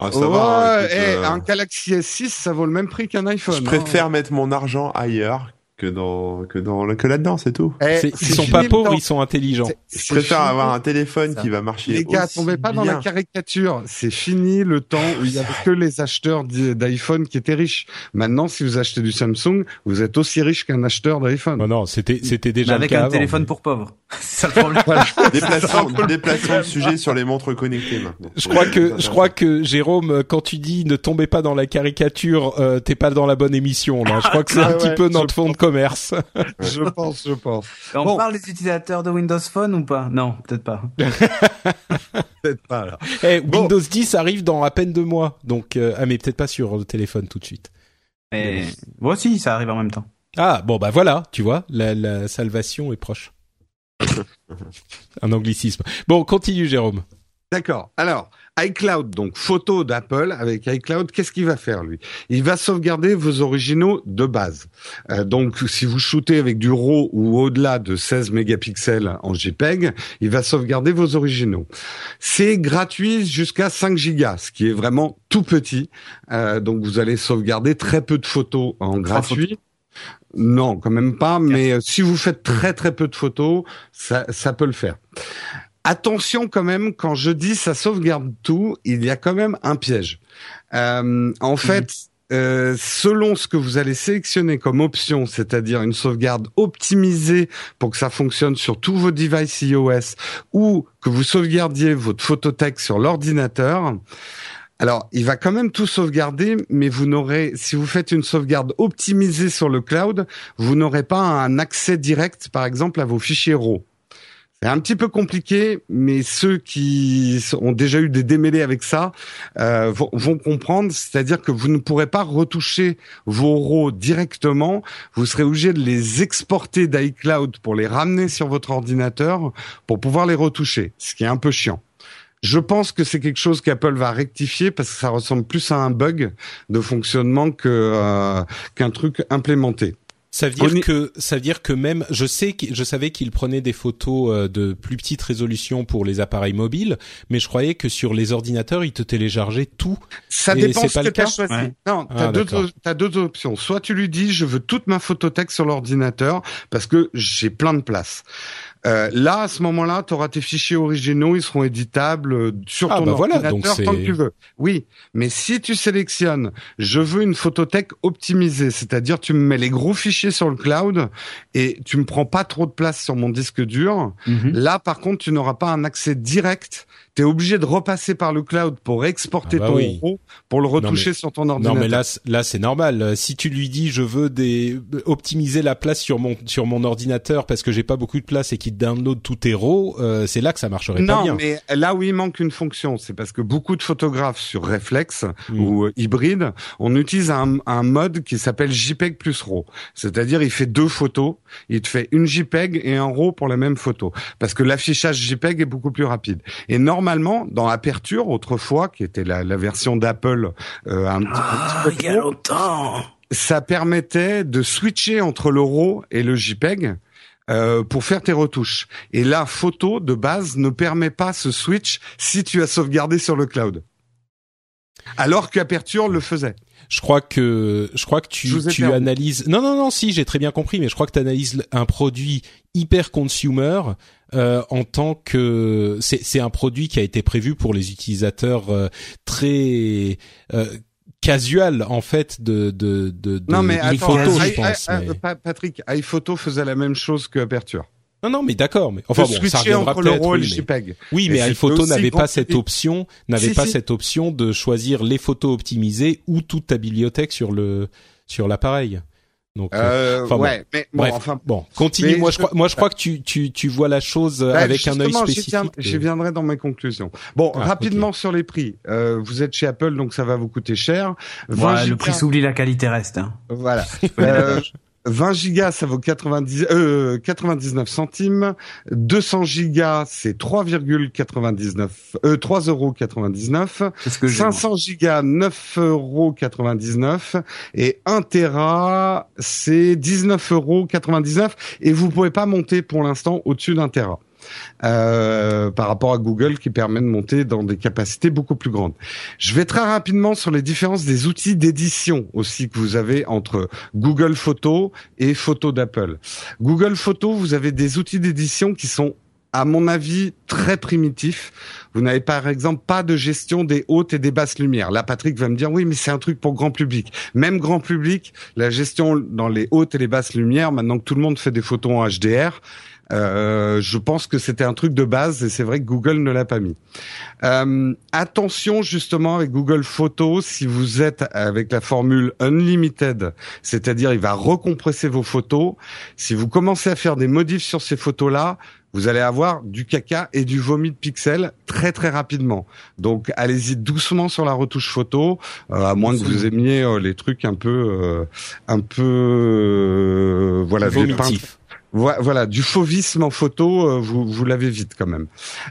Ah, ça va. Écoute, eh, euh, un Galaxy S6, ça vaut le même prix qu'un iPhone. je hein. préfère mettre mon argent ailleurs que dans que dans que là-dedans, c'est tout. Eh, Ils sont pas le pauvres, ils sont intelligents. Je préfère fini. avoir un téléphone Ça. qui va marcher. Les gars, aussi tombez pas dans la caricature. C'est fini le temps où il y avait que les acheteurs d'i- d'iPhone qui étaient riches. Maintenant, si vous achetez du Samsung, vous êtes aussi riche qu'un acheteur d'iPhone. Non, non, c'était c'était Mais déjà le avec cas un avant, téléphone mais- pour pauvres. c'est ça le problème. Déplaçons, déplaçons le sujet sur les montres connectées maintenant. Je crois que je crois que Jérôme, quand tu dis ne tombez pas dans la caricature, euh, t'es pas dans la bonne émission là. Je crois que c'est un Ouais, petit peu je notre fond de commerce. Je pense, je pense. On Bon. parle des utilisateurs de Windows Phone ou pas? Non, peut-être pas. Peut-être pas là. Eh, Bon. Windows 10 arrive dans à peine deux mois, donc euh, ah mais peut-être pas sur le téléphone tout de suite. Mais moi aussi, ça arrive en même temps. Ah bon bah voilà, tu vois, la, la salvation est proche. un anglicisme. Bon, continue Jérôme. D'accord. Alors, iCloud, donc photo d'Apple avec iCloud, qu'est-ce qu'il va faire lui? Il va sauvegarder vos originaux de base. Euh, donc, si vous shootez avec du RAW ou au-delà de 16 mégapixels en JPEG, il va sauvegarder vos originaux. C'est gratuit jusqu'à 5 gigas, ce qui est vraiment tout petit. Euh, donc, vous allez sauvegarder très peu de photos en gratuit. Non, quand même pas. Mais euh, si vous faites très très peu de photos, ça, ça peut le faire. Attention quand même, quand je dis ça sauvegarde tout, il y a quand même un piège. Euh, en fait, euh, selon ce que vous allez sélectionner comme option, c'est-à-dire une sauvegarde optimisée pour que ça fonctionne sur tous vos devices iOS ou que vous sauvegardiez votre photothèque sur l'ordinateur, alors, il va quand même tout sauvegarder, mais vous n'aurez, si vous faites une sauvegarde optimisée sur le cloud, vous n'aurez pas un accès direct, par exemple, à vos fichiers RAW. C'est un petit peu compliqué, mais ceux qui ont déjà eu des démêlés avec ça euh, vont, vont, comprendre. C'est-à-dire que vous ne pourrez pas retoucher vos RAW directement. Vous serez obligé de les exporter d'iCloud pour les ramener sur votre ordinateur pour pouvoir les retoucher, ce qui est un peu chiant. Je pense que c'est quelque chose qu'Apple va rectifier parce que ça ressemble plus à un bug de fonctionnement que euh, qu'un truc implémenté. Ça veut dire que ça veut dire que même je sais que je savais qu'il prenait des photos euh, de plus petite résolution pour les appareils mobiles, mais je croyais que sur les ordinateurs il te téléchargeait tout. Ça dépend ce que tu as choisi. Non, tu as, ah, deux, options. Soit tu lui dis je veux toute ma photothèque sur l'ordinateur parce que j'ai plein de place. Euh, là, à ce moment-là, tu auras tes fichiers originaux, ils seront éditables euh, sur ah, ton bah ordinateur tant que tu veux. Oui, mais si tu sélectionnes, je veux une photothèque optimisée, c'est-à-dire tu me mets les gros fichiers sur le cloud et tu me prends pas trop de place sur mon disque dur. Mhm. Là, par contre, tu n'auras pas un accès direct tu es obligé de repasser par le cloud pour exporter ah bah ton oui. pour le retoucher sur ton ordinateur. Non mais là là c'est normal. Si tu lui dis je veux des optimiser la place sur mon sur mon ordinateur parce que j'ai pas beaucoup de place et qu'il download tout tes RAW, euh, c'est là que ça marcherait pas bien. Non mais là où il manque une fonction, c'est parce que beaucoup de photographes sur Reflex hmm. ou euh, hybride, on utilise un, un mode qui s'appelle JPEG plus RAW. C'est-à-dire il fait deux photos, il te fait une JPEG et un RAW pour la même photo parce que l'affichage JPEG est beaucoup plus rapide. Et normalement normalement, dans Aperture, autrefois, qui était la, version d'Apple euh, un, ah, petit peu longtemps. ça permettait de switcher entre le RAW et le JPEG. Euh, pour faire tes retouches. Et la photo de base ne permet pas ce switch si tu as sauvegardé sur le cloud. Alors qu'Aperture le faisait. Je crois que je crois que tu, tu analyses. Non non non si j'ai très bien compris, mais je crois que tu analyses un produit hyper consumer euh, en tant que c'est un produit qui a été prévu pour les utilisateurs euh, très euh, casual en fait de de de, de non mais attends, je pense. Patrick, iPhoto faisait la même chose que Aperture. Non, non, mais d'accord. Mais enfin bon, ça reviendra peut-être. Oui, mais, oui, mais iPhoto n'avait pas cette option, n'avait pas cette option de choisir les photos optimisées ou toute ta bibliothèque sur le sur l'appareil. Donc, euh, euh enfin, ouais, bon. mais bon, enfin, bon, continue. Moi, je, crois, moi, je crois que tu, tu, tu vois la chose bah, avec un œil spécifique. J'y viendrai dans mes conclusions. Bon, ah, rapidement sur les prix. Euh, vous êtes chez Apple, donc ça va vous coûter cher. Voilà, le prix s'oublie, la qualité reste. Hein. Voilà. euh, 20 gigas, ça vaut 90, euh, 99 centimes. 200 gigas, c'est 3,99, euh, 3 euros 99. Que 500 gigas, 9 euros 99. Et 1 Tera, c'est 19 euros 99. Et vous pouvez pas monter pour l'instant au-dessus d'un Tera. Euh, par rapport à Google qui permet de monter dans des capacités beaucoup plus grandes. Je vais très rapidement sur les différences des outils d'édition aussi que vous avez entre Google Photos et Photos d'Apple. Google Photos, vous avez des outils d'édition qui sont à mon avis, très primitifs. Vous n'avez par exemple pas de gestion des hautes et des basses lumières. Là, Patrick va me dire, oui, mais c'est un truc pour grand public. Même grand public, la gestion dans les hautes et les basses lumières, maintenant que tout le monde fait des photos en HDR, euh, je pense que c'était un truc de base et c'est vrai que Google ne l'a pas mis. Euh, attention justement avec Google Photos, si vous êtes avec la formule unlimited, c'est-à-dire il va recompresser vos photos. Si vous commencez à faire des modifs sur ces photos-là, vous allez avoir du caca et du vomi de pixels très très rapidement. Donc allez-y doucement sur la retouche photo, euh, à moins que vous aimiez les trucs un peu un peu voilà vomitif voilà, du fauvisme en photo, euh, vous, vous l'avez vite quand même.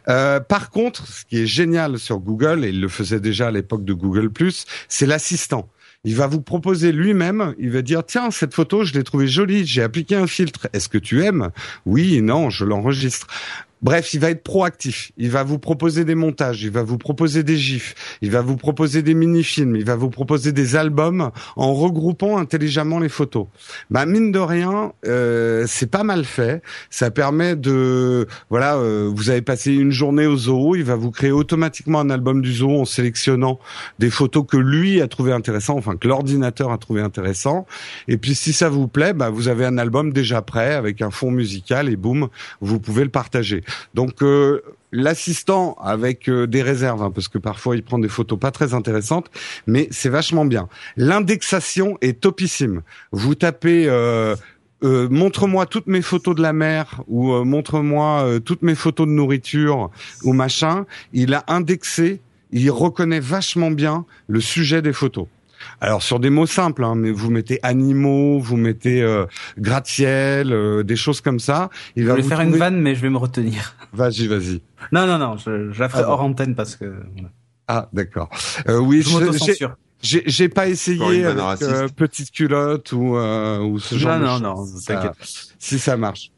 Euh, par contre, ce qui est génial sur Google, et il le faisait déjà à l'époque de Google ⁇ c'est l'assistant. Il va vous proposer lui-même, il va dire, tiens, cette photo, je l'ai trouvée jolie, j'ai appliqué un filtre, est-ce que tu aimes? Oui, non, je l'enregistre. Bref, il va être proactif. Il va vous proposer des montages, il va vous proposer des gifs, il va vous proposer des mini-films, il va vous proposer des albums en regroupant intelligemment les photos. Bah mine de rien, euh, c'est pas mal fait. Ça permet de, voilà, euh, vous avez passé une journée au zoo, il va vous créer automatiquement un album du zoo en sélectionnant des photos que lui a trouvé intéressant, enfin que l'ordinateur a trouvé intéressant. Et puis si ça vous plaît, bah vous avez un album déjà prêt avec un fond musical et boum, vous pouvez le partager. Donc euh, l'assistant avec euh, des réserves, hein, parce que parfois il prend des photos pas très intéressantes, mais c'est vachement bien. L'indexation est topissime. Vous tapez euh, montre-moi toutes mes photos de la mer ou montre-moi toutes mes photos de nourriture ou machin, il a indexé, il reconnaît vachement bien le sujet des photos. Alors sur des mots simples, hein, mais vous mettez animaux, vous mettez euh, gratte-ciel, des choses comme ça. Il je va faire une vanne, mais je vais me retenir. Vas-y, vas-y. Non, non, non, je, je la ferai ah hors antenne parce que. Ah, d'accord. oui, je, j'ai pas essayé avec euh, petite culotte ou euh, ou ce genre non, de non, Non, t'inquiète. Si ça marche.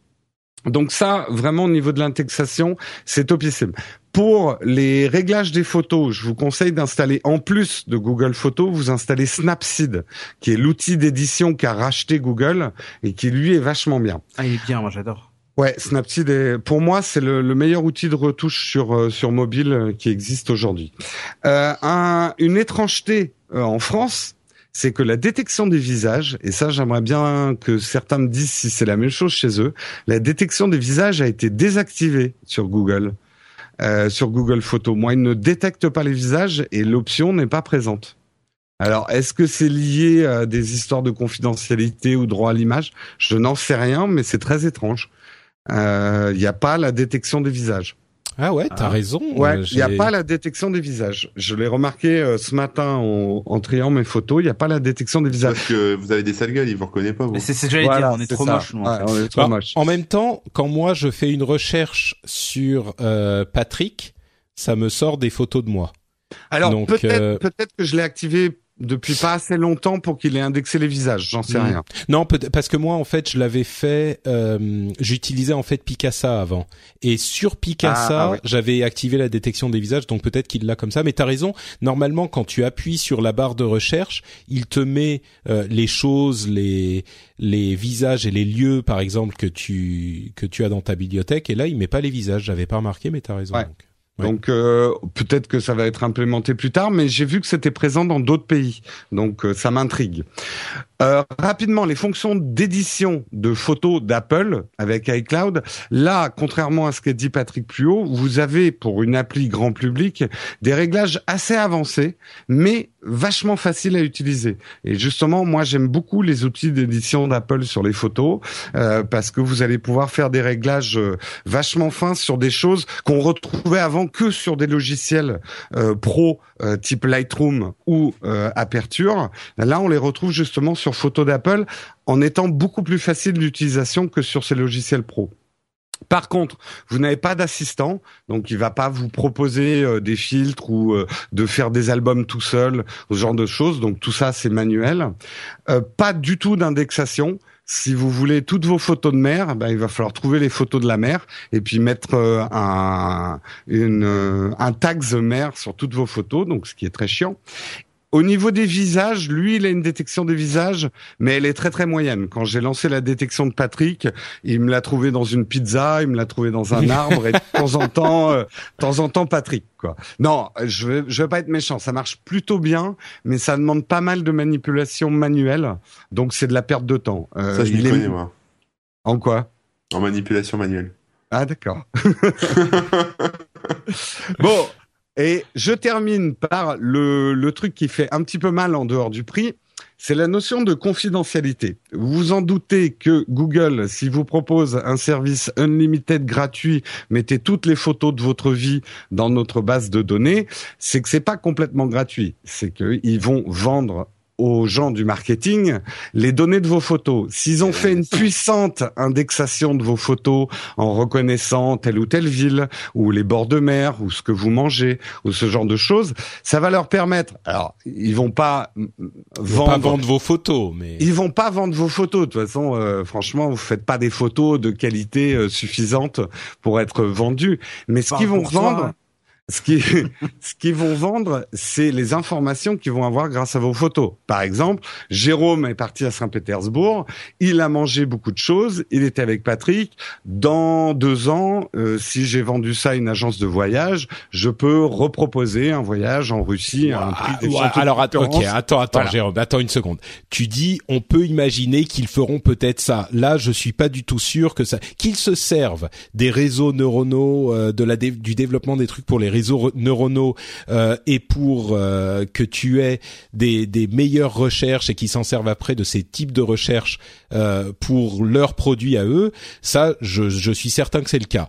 Donc ça, vraiment au niveau de l'indexation, c'est topissime. Pour les réglages des photos, je vous conseille d'installer en plus de Google Photos, vous installez Snapseed, qui est l'outil d'édition qu'a racheté Google et qui lui est vachement bien. Ah, il est bien, moi j'adore. Ouais, Snapseed est, pour moi, c'est le, le, meilleur outil de retouche sur euh, sur mobile euh, qui existe aujourd'hui. Euh, un, une étrangeté euh, en France, c'est que la détection des visages, et ça j'aimerais bien que certains me disent si c'est la même chose chez eux, la détection des visages a été désactivée sur Google, euh, sur Google Photos. Moi, il ne détecte pas les visages et l'option n'est pas présente. Alors, est-ce que c'est lié à des histoires de confidentialité ou droit à l'image? Je n'en sais rien, mais c'est très étrange. Euh, il n'y a pas la détection des visages. Ah ouais, t'as as raison. Ouais, il n'y a pas la détection des visages. Je l'ai remarqué euh, ce matin en, en triant mes photos, il n'y a pas la détection des visages. Parce que vous avez des sales gueules, ils vous reconnaissent pas. C'est ce que j'allais dire, on est, trop moche. on est trop bah, moche. En même temps, quand moi je fais une recherche sur euh, Patrick, ça me sort des photos de moi. Alors peut-être euh, peut-être que je l'ai activé depuis pas assez longtemps pour qu'il ait indexé les visages, j'en sais rien. Non, parce que moi en fait, je l'avais fait euh, j'utilisais en fait Picasa avant et sur Picasa, ah, ah j'avais activé la détection des visages donc peut-être qu'il l'a comme ça mais tu as raison, normalement quand tu appuies sur la barre de recherche, il te met euh, les choses, les les visages et les lieux par exemple que tu que tu as dans ta bibliothèque et là, il met pas les visages, j'avais pas remarqué mais tu as raison. Donc. Donc euh, peut-être que ça va être implémenté plus tard, mais j'ai vu que c'était présent dans d'autres pays, donc euh, ça m'intrigue. Euh, rapidement, les fonctions d'édition de photos d'Apple avec iCloud. Là, contrairement à ce qu'a dit Patrick haut, vous avez pour une appli grand public des réglages assez avancés, mais vachement faciles à utiliser. Et justement, moi, j'aime beaucoup les outils d'édition d'Apple sur les photos euh, parce que vous allez pouvoir faire des réglages euh, vachement fins sur des choses qu'on retrouvait avant que sur des logiciels pro type Lightroom ou Aperture. Là, on les retrouve justement sur sur photo d'Apple en étant beaucoup plus facile d'utilisation que sur ces logiciels pro. Par contre, vous n'avez pas d'assistant, donc il va pas vous proposer euh, des filtres ou euh, de faire des albums tout seul, ce genre de choses. Donc tout ça, c'est manuel. Euh, pas du tout d'indexation. Si vous voulez toutes vos photos de mer, ben, il va falloir trouver les photos de la mer et puis mettre un, une, un tag mer sur toutes vos photos, donc ce qui est très chiant. Au niveau des visages, lui, il a une détection des visages, mais elle est très très moyenne. Quand j'ai lancé la détection de Patrick, il me l'a trouvé dans une pizza, il me l'a trouvé dans un arbre, et de temps en temps, euh, de temps en temps, Patrick. Quoi. Non, je vais, je vais pas être méchant. Ça marche plutôt bien, mais ça demande pas mal de manipulation manuelle, donc c'est de la perte de temps. Euh, ça, je connais moi. En quoi? En manipulation manuelle. Ah d'accord. bon, et je termine par le, le truc qui fait un petit peu mal en dehors du prix, c'est la notion de confidentialité. Vous vous en doutez que Google, si vous propose un service unlimited gratuit, mettez toutes les photos de votre vie dans notre base de données, c'est que c'est pas complètement gratuit. C'est qu'ils vont vendre aux gens du marketing les données de vos photos. S'ils ont fait une puissante indexation de vos photos en reconnaissant telle ou telle ville ou les bords de mer ou ce que vous mangez ou ce genre de choses, ça va leur permettre. Alors, ils vont pas vendre, pas vendre vos photos, mais ils vont pas vendre vos photos. De toute façon, euh, franchement, vous faites pas des photos de qualité euh, suffisante pour être vendues. Mais ce qu'ils vont vendre, ce qui, ce qu'ils vont vendre, c'est les informations qu'ils vont avoir grâce à vos photos. Par exemple, Jérôme est parti à Saint-Pétersbourg, il a mangé beaucoup de choses, il était avec Patrick. Dans deux ans, euh, si j'ai vendu ça à une agence de voyage, je peux reproposer un voyage en Russie à un prix ouais, Alors attends, ok, attends, attends, Jérôme, attends une seconde. Tu dis, on peut imaginer qu'ils feront peut-être ça. Là, je suis pas du tout sûr que ça, qu'ils se servent des réseaux neuronaux, euh, de la du développement des trucs pour les réseaux neuronaux euh, et pour euh, que tu aies des, meilleures recherches et qui s'en servent après de ces types de recherches euh, pour leurs produits à eux, ça, je suis certain que c'est le cas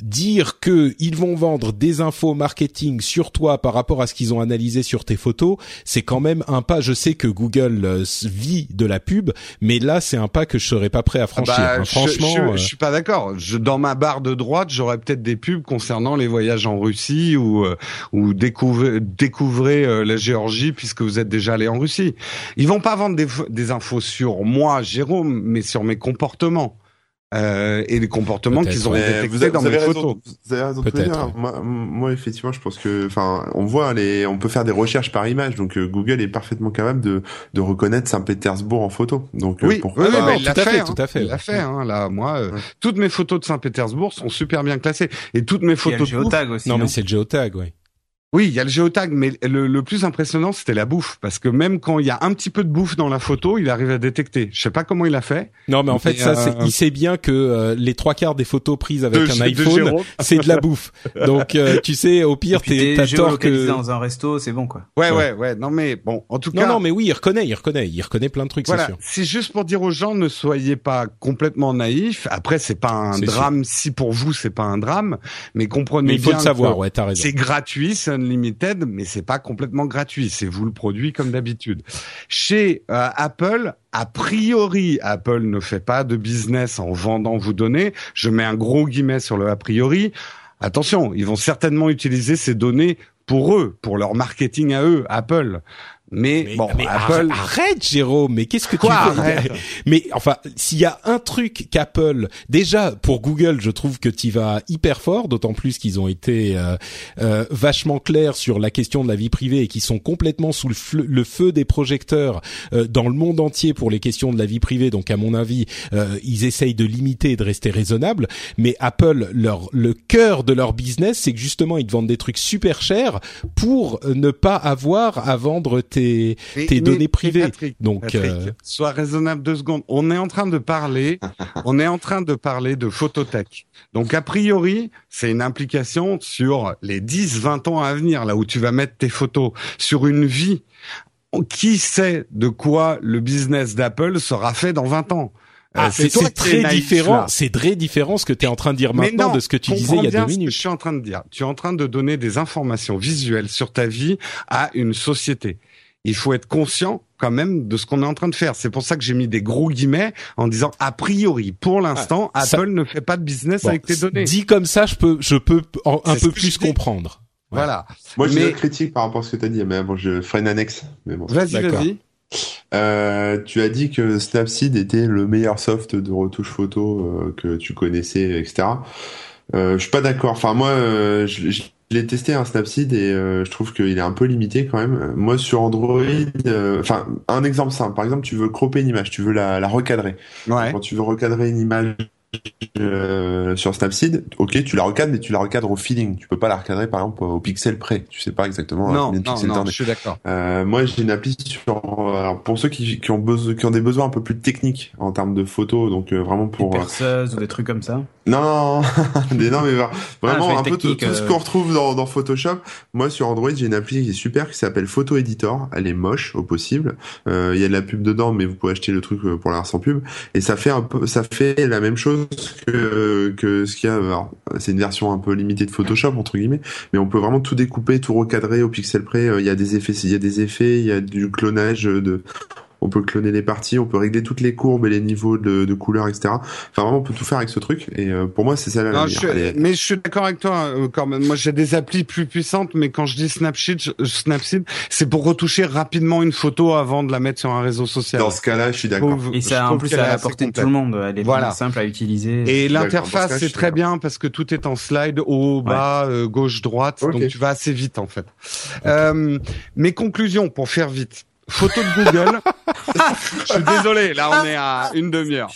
dire que ils vont vendre des infos marketing sur toi par rapport à ce qu'ils ont analysé sur tes photos, c'est quand même un pas. Je sais que Google euh, vit de la pub, mais là c'est un pas que je serais pas prêt à franchir. Bah, hein. Franchement, je, je, euh, je suis pas d'accord. Dans ma barre de droite, j'aurais peut-être des pubs concernant les voyages en Russie ou euh, ou découvrez euh, la Géorgie puisque vous êtes déjà allé en Russie. Ils vont pas vendre des infos sur moi, Jérôme, mais sur mes comportements. Euh, et les comportements qu'ils ont détectés vous avez, dans vous avez mes raison, photos. vous avez raison de dire. ouais. Moi, moi, effectivement, je pense que, enfin, on voit les, on peut faire des recherches par image. Donc, euh, Google est parfaitement capable de, de reconnaître Saint-Pétersbourg en photo. Donc, euh, Oui, pourquoi oui, oui, mais non, il l'a fait, hein. tout à fait, Il l'a fait. Hein, là, moi, euh, Ouais. toutes mes photos de Saint-Pétersbourg sont super bien classées et toutes mes Il y a photos le de géotag aussi. non non mais c'est le géotag, ouais. Oui, il y a le géotag, mais le, le plus impressionnant, c'était la bouffe, parce que même quand il y a un petit peu de bouffe dans la photo, il arrive à détecter. Je sais pas comment il a fait. Non mais en fait Mais, ça, euh, c'est, il sait bien que euh, les trois quarts des photos prises avec De- un iPhone, c'est de la bouffe. Donc euh, tu sais, au pire t'es, tort que. dans un resto, c'est bon quoi. Ouais, Ouais. ouais, ouais. Non, mais bon, en tout Non cas, non mais oui, il reconnaît, il reconnaît, il reconnaît plein de trucs, voilà. c'est sûr. C'est juste pour dire aux gens, ne soyez pas complètement naïfs. Après, c'est pas un drame. Si pour vous, c'est pas un drame, mais comprenez Mais il faut bien le savoir, que ouais, t'as raison. C'est gratuit, c'est unlimited, mais c'est pas complètement gratuit. C'est vous le produit comme d'habitude. Chez euh, Apple, a priori, Apple ne fait pas de business en vendant vos données. Je mets un gros guillemet sur le a priori. Attention, ils vont certainement utiliser ces données pour eux, pour leur marketing à eux, Apple. Mais, Mais, bon, mais Apple. arr- arrête Jérôme, mais qu'est-ce que Quoi, tu arrête Mais enfin, s'il y a un truc qu'Apple, déjà pour Google, je trouve que tu vas hyper fort, d'autant plus qu'ils ont été euh, euh, vachement clairs sur la question de la vie privée et qui sont complètement sous le feu des projecteurs euh, dans le monde entier pour les questions de la vie privée. Donc à mon avis, euh, ils essayent de limiter et de rester raisonnables. Mais Apple, leur le cœur de leur business, c'est que justement ils te vendent des trucs super chers pour euh, ne pas avoir à vendre tes tes mais- données privées. Patrick, Donc, Patrick, euh, sois raisonnable deux secondes. On est en train de parler, on est en train de parler de phototech. Donc, a priori, c'est une implication sur les 10, 20 ans à venir, là où tu vas mettre tes photos, sur une vie. Qui sait de quoi le business d'Apple sera fait dans 20 ans? Euh, Ah, c'est toi c'est très naïf, différent. C'est très différent ce que tu es en train de dire Mais maintenant non, de ce que tu disais il y a deux ce que minutes. je suis en train de dire. Tu es en train de donner des informations visuelles sur ta vie à une société. Il faut être conscient quand même de ce qu'on est en train de faire. C'est pour ça que j'ai mis des gros guillemets en disant a priori, pour l'instant, Ah, ça- Apple ne fait pas de business Bon, avec tes données. Dit comme ça, je peux, je peux en- un peu plus je comprendre. Ouais. Voilà. Moi, j'ai Mais- une autre critique par rapport à ce que tu as dit, mais bon, je ferai une annexe. Mais bon. Vas-y, vas-y. Euh, tu as dit que Snapseed était le meilleur soft de retouche photo euh, que tu connaissais, etc. Euh, je suis pas d'accord. Enfin, moi, euh, je, je l'ai testé un Snapseed et euh, je trouve qu'il est un peu limité quand même. Moi, sur Android, euh, enfin, un exemple simple. Par exemple, tu veux cropper une image, tu veux la, la recadrer. Ouais. Quand tu veux recadrer une image euh, sur Snapseed, ok, tu la recadres, mais tu la recadres au feeling. Tu peux pas la recadrer, par exemple, au pixel près. Tu sais pas exactement à Non, je suis d'accord. Euh, moi, j'ai une appli sur alors, pour ceux qui, qui ont besoin, qui ont des besoins un peu plus techniques en termes de photos, donc euh, vraiment Des pour euh, perceuses ou des trucs comme ça. non, des non mais vraiment Ah, je un peu tout, ce euh. qu'on retrouve dans, dans Photoshop. Moi, sur Android, j'ai une appli qui est super qui s'appelle Photo Editor. Elle est moche au possible. Euh, Il y a de la pub dedans, mais vous pouvez acheter le truc euh, pour l'avoir sans pub. Et ça fait un peu, ça fait la même chose que ce qu'il y a. C'est une version un peu limitée de Photoshop entre guillemets, mais on peut vraiment tout découper, tout recadrer au pixel près. Euh, Il y a des effets, il y a des effets, il y a du clonage de on peut cloner les parties, on peut régler toutes les courbes et les niveaux de, de couleurs, etc. Enfin, vraiment, on peut tout faire avec ce truc. Et euh, pour moi, c'est ça la je mais je suis d'accord avec toi euh, quand même. Moi, j'ai des applis plus puissantes, mais quand je dis Snapseed, je- Snapseed, c'est pour retoucher rapidement une photo avant de la mettre sur un réseau social. Dans ce cas-là, je suis d'accord. Et ça, en plus, à est la portée de tout le monde. Elle est Voilà. simple à utiliser. Et l'interface, c'est très bien parce que tout est en slide, haut, bas, euh, gauche, droite, donc tu vas assez vite en fait. Euh, mes conclusions pour faire vite. Photo de Google. Je suis désolé, là on est à une demi-heure.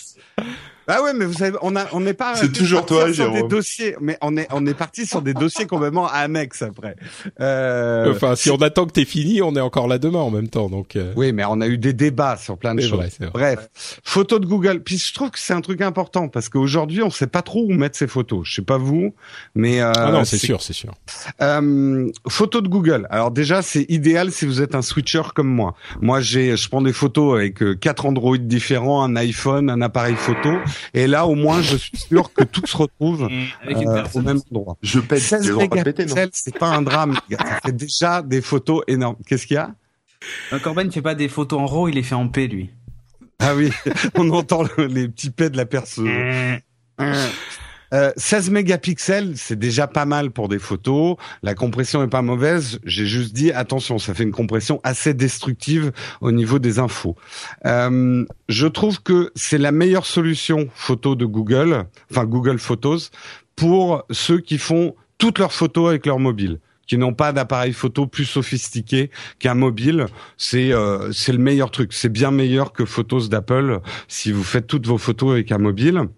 Ah ouais, mais vous savez, on a, on n'est pas. C'est toujours toi, sur des Jérôme. dossiers, mais on est, on est parti sur des dossiers complètement annexes après. Euh, Enfin, si on attend que t'aies fini, on est encore là demain en même temps, donc. euh, Oui, mais on a eu des débats sur plein de C'est choses. vrai, c'est vrai. Bref, photos de Google. Puis je trouve que c'est un truc important parce qu'aujourd'hui, on sait pas trop où mettre ses photos. Je sais pas vous, mais euh, Ah non, c'est sûr, c'est sûr. Euh, photos de Google. Alors déjà, c'est idéal si vous êtes un switcher comme moi. Moi, j'ai, je prends des photos avec euh, quatre Android différents, un iPhone, un appareil photo, et là, au moins, je suis sûr que tout se retrouve Avec une euh, au même endroit. Je pète, j'ai 16 le droit de péter, non mégapixels, c'est pas un drame. Ça fait déjà des photos énormes. Qu'est-ce qu'il y a Euh, Corben ne fait pas des photos en RAW, il les fait en P, lui. Ah oui, on entend le- les petits pets de la perceuse. Euh, 16 mégapixels, c'est déjà pas mal pour des photos. La compression est pas mauvaise. J'ai juste dit attention, ça fait une compression assez destructive au niveau des infos. Euh, je trouve que c'est la meilleure solution photo de Google, enfin Google Photos, pour ceux qui font toutes leurs photos avec leur mobile qui n'ont pas d'appareil photo plus sophistiqué qu'un mobile, c'est euh, c'est le meilleur truc. C'est bien meilleur que Photos d'Apple si vous faites toutes vos photos avec un mobile.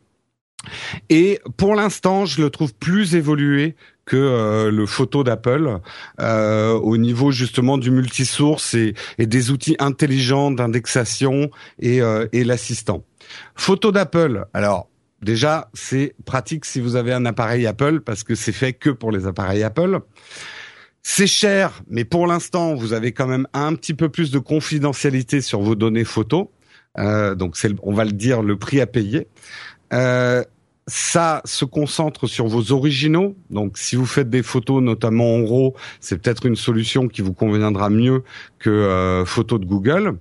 Et pour l'instant, je le trouve plus évolué que euh, le photo d'Apple euh, au niveau justement du multisource et, et des outils intelligents d'indexation et, euh, et l'assistant. Photo d'Apple. Alors déjà, c'est pratique si vous avez un appareil Apple parce que c'est fait que pour les appareils Apple. C'est cher, mais pour l'instant, vous avez quand même un petit peu plus de confidentialité sur vos données photos. Euh, donc, c'est, on va le dire, le prix à payer. Euh, ça se concentre sur vos originaux. Donc, si vous faites des photos, notamment en RAW, c'est peut-être une solution qui vous conviendra mieux que euh, photos de Google.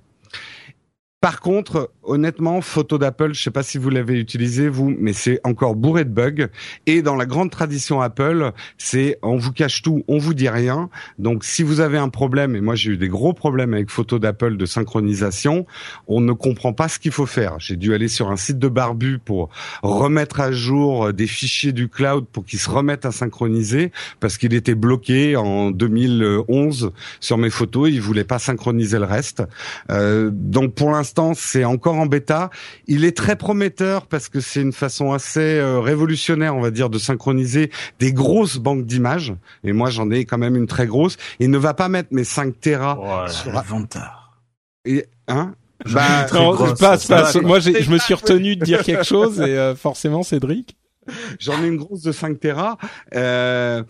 Par contre, honnêtement, photo d'Apple, je sais pas si vous l'avez utilisé vous, mais c'est encore bourré de bugs. Et dans la grande tradition Apple, c'est on vous cache tout, on vous dit rien. Donc si vous avez un problème, et moi j'ai eu des gros problèmes avec photo d'Apple de synchronisation, on ne comprend pas ce qu'il faut faire. J'ai dû aller sur un site de barbu pour remettre à jour des fichiers du cloud pour qu'ils se remettent à synchroniser parce qu'il était bloqué en 2011 sur mes photos. Il voulait pas synchroniser le reste. Euh, donc pour l'instant, c'est encore en bêta. Il est très prometteur parce que c'est une façon assez euh, révolutionnaire, on va dire, de synchroniser des grosses banques d'images. Et moi, j'en ai quand même une très grosse. Il ne va pas mettre mes 5 Tera sur... Le vantard. Et, hein? Bah, Non, grosse, passe, passe. Moi, je me suis retenu de dire quelque chose et euh, forcément, Cédric. J'en ai une grosse de 5 Tera. Euh,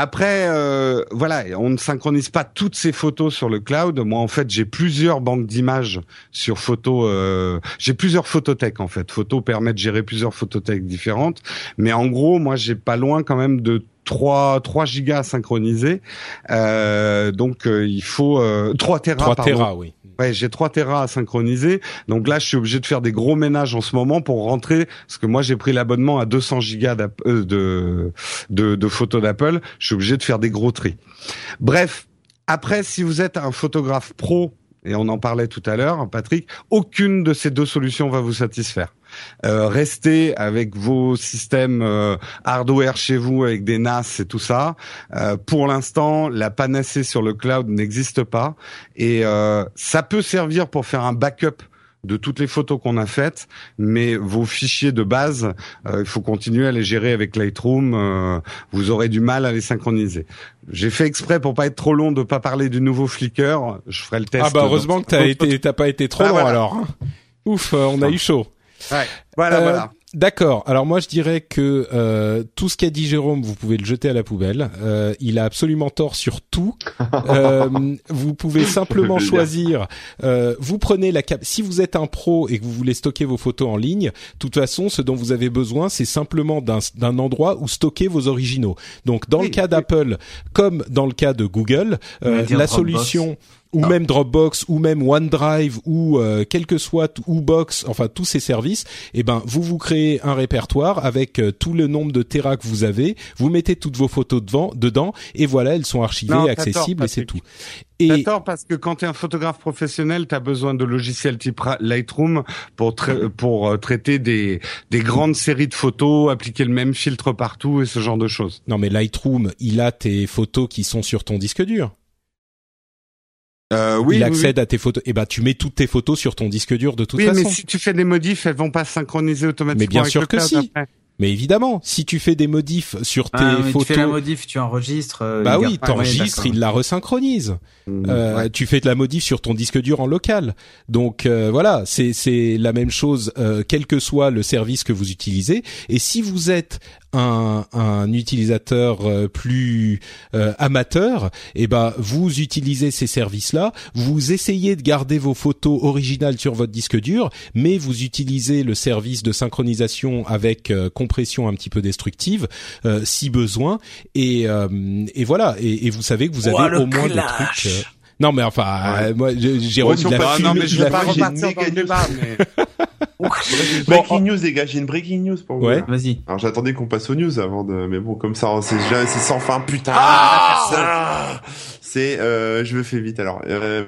après, euh, voilà, on ne synchronise pas toutes ces photos sur le cloud. Moi, en fait, j'ai plusieurs banques d'images sur photo. Euh, j'ai plusieurs photothèques en fait. Photo permet de gérer plusieurs photothèques différentes. Mais en gros, moi, j'ai pas loin quand même de 3, 3 gigas à synchroniser. Euh, donc, euh, il faut euh, 3 Tera. 3 pardon. Tera, oui. Ouais, j'ai 3 Tera à synchroniser. Donc là, je suis obligé de faire des gros ménages en ce moment pour rentrer, parce que moi, j'ai pris l'abonnement à 200 gigas euh, de, de, de photos d'Apple. Je suis obligé de faire des gros tris. Bref, après, si vous êtes un photographe pro, et on en parlait tout à l'heure, Patrick, aucune de ces deux solutions va vous satisfaire. Euh, restez avec vos systèmes euh, hardware chez vous avec des NAS et tout ça. Euh, pour l'instant, la panacée sur le cloud n'existe pas et euh, ça peut servir pour faire un backup de toutes les photos qu'on a faites, mais vos fichiers de base, euh, il faut continuer à les gérer avec Lightroom. euh, vous aurez du mal à les synchroniser. J'ai fait exprès pour pas être trop long de pas parler du nouveau Flickr. Je ferai le test. Ah bah heureusement dans- que t'as été, t'as pas été trop Ah, long voilà. alors. hein. Ouf, on a eu chaud. Ouais. Voilà, Euh, voilà. D'accord. Alors moi je dirais que euh, tout ce qu'a dit Jérôme, vous pouvez le jeter à la poubelle. Euh, il a absolument tort sur tout. Euh, vous pouvez simplement choisir. euh, vous prenez la cap. Si vous êtes un pro et que vous voulez stocker vos photos en ligne, de toute façon, ce dont vous avez besoin, c'est simplement d'un d'un endroit où stocker vos originaux. Donc dans Oui, le cas oui. d'Apple, comme dans le cas de Google, euh, la solution ou même Dropbox ou même OneDrive ou euh, quel que soit ou Box, enfin tous ces services, eh ben vous vous créez un répertoire avec euh, tout le nombre de Tera que vous avez, vous mettez toutes vos photos devant dedans et voilà, elles sont archivées, Non, t'as tort, accessibles et c'est tout. Et tort parce que quand tu es un photographe professionnel, tu as besoin de logiciels type Lightroom pour tra- pour euh, traiter des des grandes séries de photos, appliquer le même filtre partout et ce genre de choses. non mais Lightroom, il a tes photos qui sont sur ton disque dur. Euh, oui, il oui, accède à tes photos. Et ben, tu mets toutes tes photos sur ton disque dur de toute oui, façon. mais si tu fais des modifs, elles vont pas synchroniser automatiquement. Mais bien avec sûr le que si. après. Mais évidemment, si tu fais des modifs sur tes Ah, mais photos, tu fais la modif, tu enregistres. euh, bah oui, t'enregistres, ouais, il la resynchronise. Mm. Euh, Ouais. Tu fais de la modif sur ton disque dur en local. Donc euh, voilà, c'est c'est la même chose, euh, quel que soit le service que vous utilisez. Et si vous êtes un, un utilisateur euh, plus euh, amateur, et ben vous utilisez ces services-là. Vous essayez de garder vos photos originales sur votre disque dur, mais vous utilisez le service de synchronisation avec euh, compression un petit peu destructive euh, si besoin. Et, euh, et voilà. Et, et vous savez que vous avez Ouah, le au moins clash. truc. Non mais enfin, Ouais. euh, moi, Jérôme, Ouais, si non, mais je a pas repartir dans le débat, mais... Bon, breaking news, les gars. J'ai une breaking news pour vous. Ouais. Vas-y. Alors j'attendais qu'on passe aux news avant de, mais bon comme ça c'est déjà- c'est sans fin putain. Ah Ça. C'est euh, je me fais vite alors. Euh,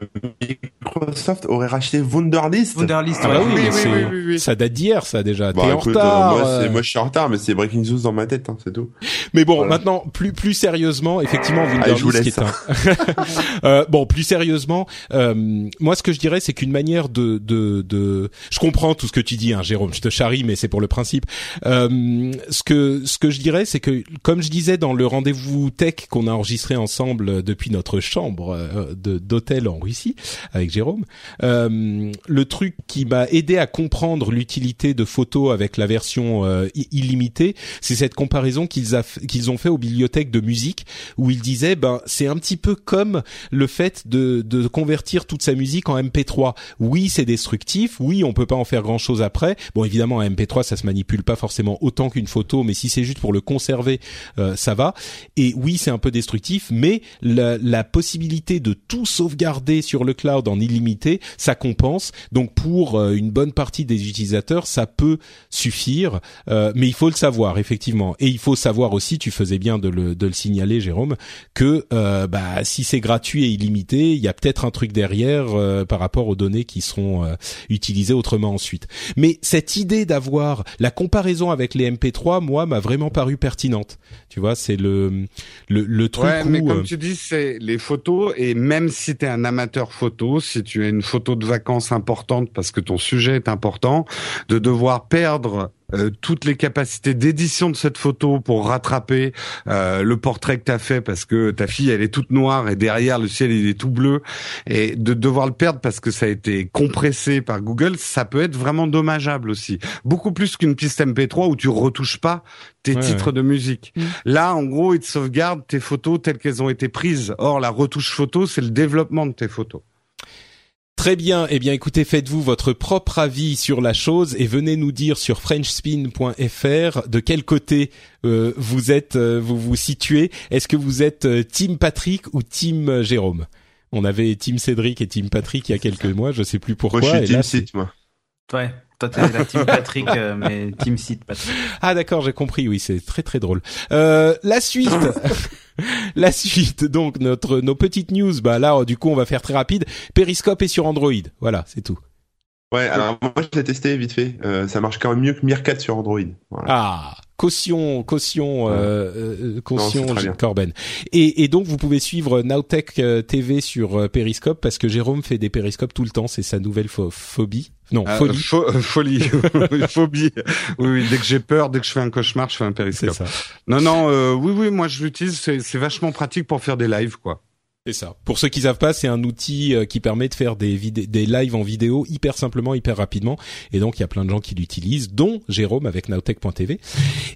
Microsoft aurait racheté Wunderlist. Wunderlist, Ah bah ouais. oui, Oui, oui, c'est- oui, oui, oui. ça date d'hier, ça déjà. Bah, T'es en euh, retard. moi, euh. moi je suis en retard mais c'est breaking news dans ma tête hein, c'est tout. Mais bon, Voilà. maintenant, plus plus sérieusement, effectivement, Allez, je vous Wunderlist qui est laisse. un. Euh, bon, plus sérieusement, euh, moi, ce que je dirais, c'est qu'une manière de, de de. Je comprends tout ce que tu dis, hein, Jérôme. Je te charrie, mais c'est pour le principe. Euh, ce que ce que je dirais, c'est que, comme je disais dans le rendez-vous tech qu'on a enregistré ensemble depuis notre chambre euh, d'hôtel en Russie avec Jérôme, euh, le truc qui m'a aidé à comprendre l'utilité de photos avec la version euh, illimitée, c'est cette comparaison qu'ils ont fait aux bibliothèques de musique où ils disaient ben c'est un petit peu comme le fait de de convertir toute sa musique en MP3. Oui, c'est destructif, oui, on peut pas en faire grand-chose après. Bon, évidemment, un MP3 ça se manipule pas forcément autant qu'une photo, mais si c'est juste pour le conserver, euh, ça va. Et oui, c'est un peu destructif, mais la, la possibilité de tout sauvegarder sur le cloud en illimité, ça compense. Donc pour euh, une bonne partie des utilisateurs, ça peut suffire, euh, mais il faut le savoir effectivement. Et il faut savoir aussi, tu faisais bien de le, de le signaler, Jérôme, que euh, bah, si c'est gratuit et illimité, il y a peut-être un truc derrière euh, par rapport aux données qui seront euh, utilisées autrement ensuite. Mais cette idée d'avoir la comparaison avec les MP3, moi, m'a vraiment paru pertinente. Tu vois, c'est le le, le truc Ouais, où comme euh, tu dis, c'est photos. Et même si tu un amateur photo, si tu as une photo de vacances importante parce que ton sujet est important, de devoir perdre euh, toutes les capacités d'édition de cette photo pour rattraper euh, le portrait que t'as fait parce que ta fille elle est toute noire et derrière le ciel il est tout bleu et de devoir le perdre parce que ça a été compressé par Google, ça peut être vraiment dommageable aussi. Beaucoup plus qu'une piste MP3 où tu retouches pas tes Ouais, titres de musique. Mm. Là, en gros, il te sauvegarde tes photos telles qu'elles ont été prises. Or, la retouche photo, c'est le développement de tes photos. Très bien. Eh bien, écoutez, faites-vous votre propre avis sur la chose et venez nous dire sur frenchspin.fr de quel côté euh, vous êtes, euh, vous vous situez. Est-ce que vous êtes euh, Team Patrick ou Team euh, Jérôme? On avait Team Cédric et Team Patrick il y a quelques mois. Je sais plus pourquoi. moi je suis Team Site moi. Ouais. Toi, t'es la team Patrick, euh, mais team Site Patrick. Ah d'accord, j'ai compris. Oui, c'est très très drôle. Euh, la suite, la suite. Donc notre nos petites news. Bah là, du coup, on va faire très rapide. Periscope est sur Android. Voilà, c'est tout. Ouais alors moi je l'ai testé vite fait. Euh, ça marche quand même mieux que Meerkat sur Android. Voilà. Ah, caution, caution, Ouais. euh, euh, caution, Non. Corben. Et, et donc vous pouvez suivre Nowtech euh, TV sur euh, Periscope parce que Jérôme fait des périscopes tout le temps. C'est sa nouvelle pho- phobie. Non, Euh, folie. euh, folie, Oui, phobie. Oui, oui, dès que j'ai peur, dès que je fais un cauchemar, je fais un périscope. ça. Non, non, euh, oui, oui, moi je l'utilise. C'est c'est vachement pratique pour faire des lives, quoi. C'est ça. Pour ceux qui savent pas, c'est un outil euh, qui permet de faire des des lives en vidéo hyper simplement, hyper rapidement. Et donc il y a plein de gens qui l'utilisent, dont Jérôme avec Nowtech.tv.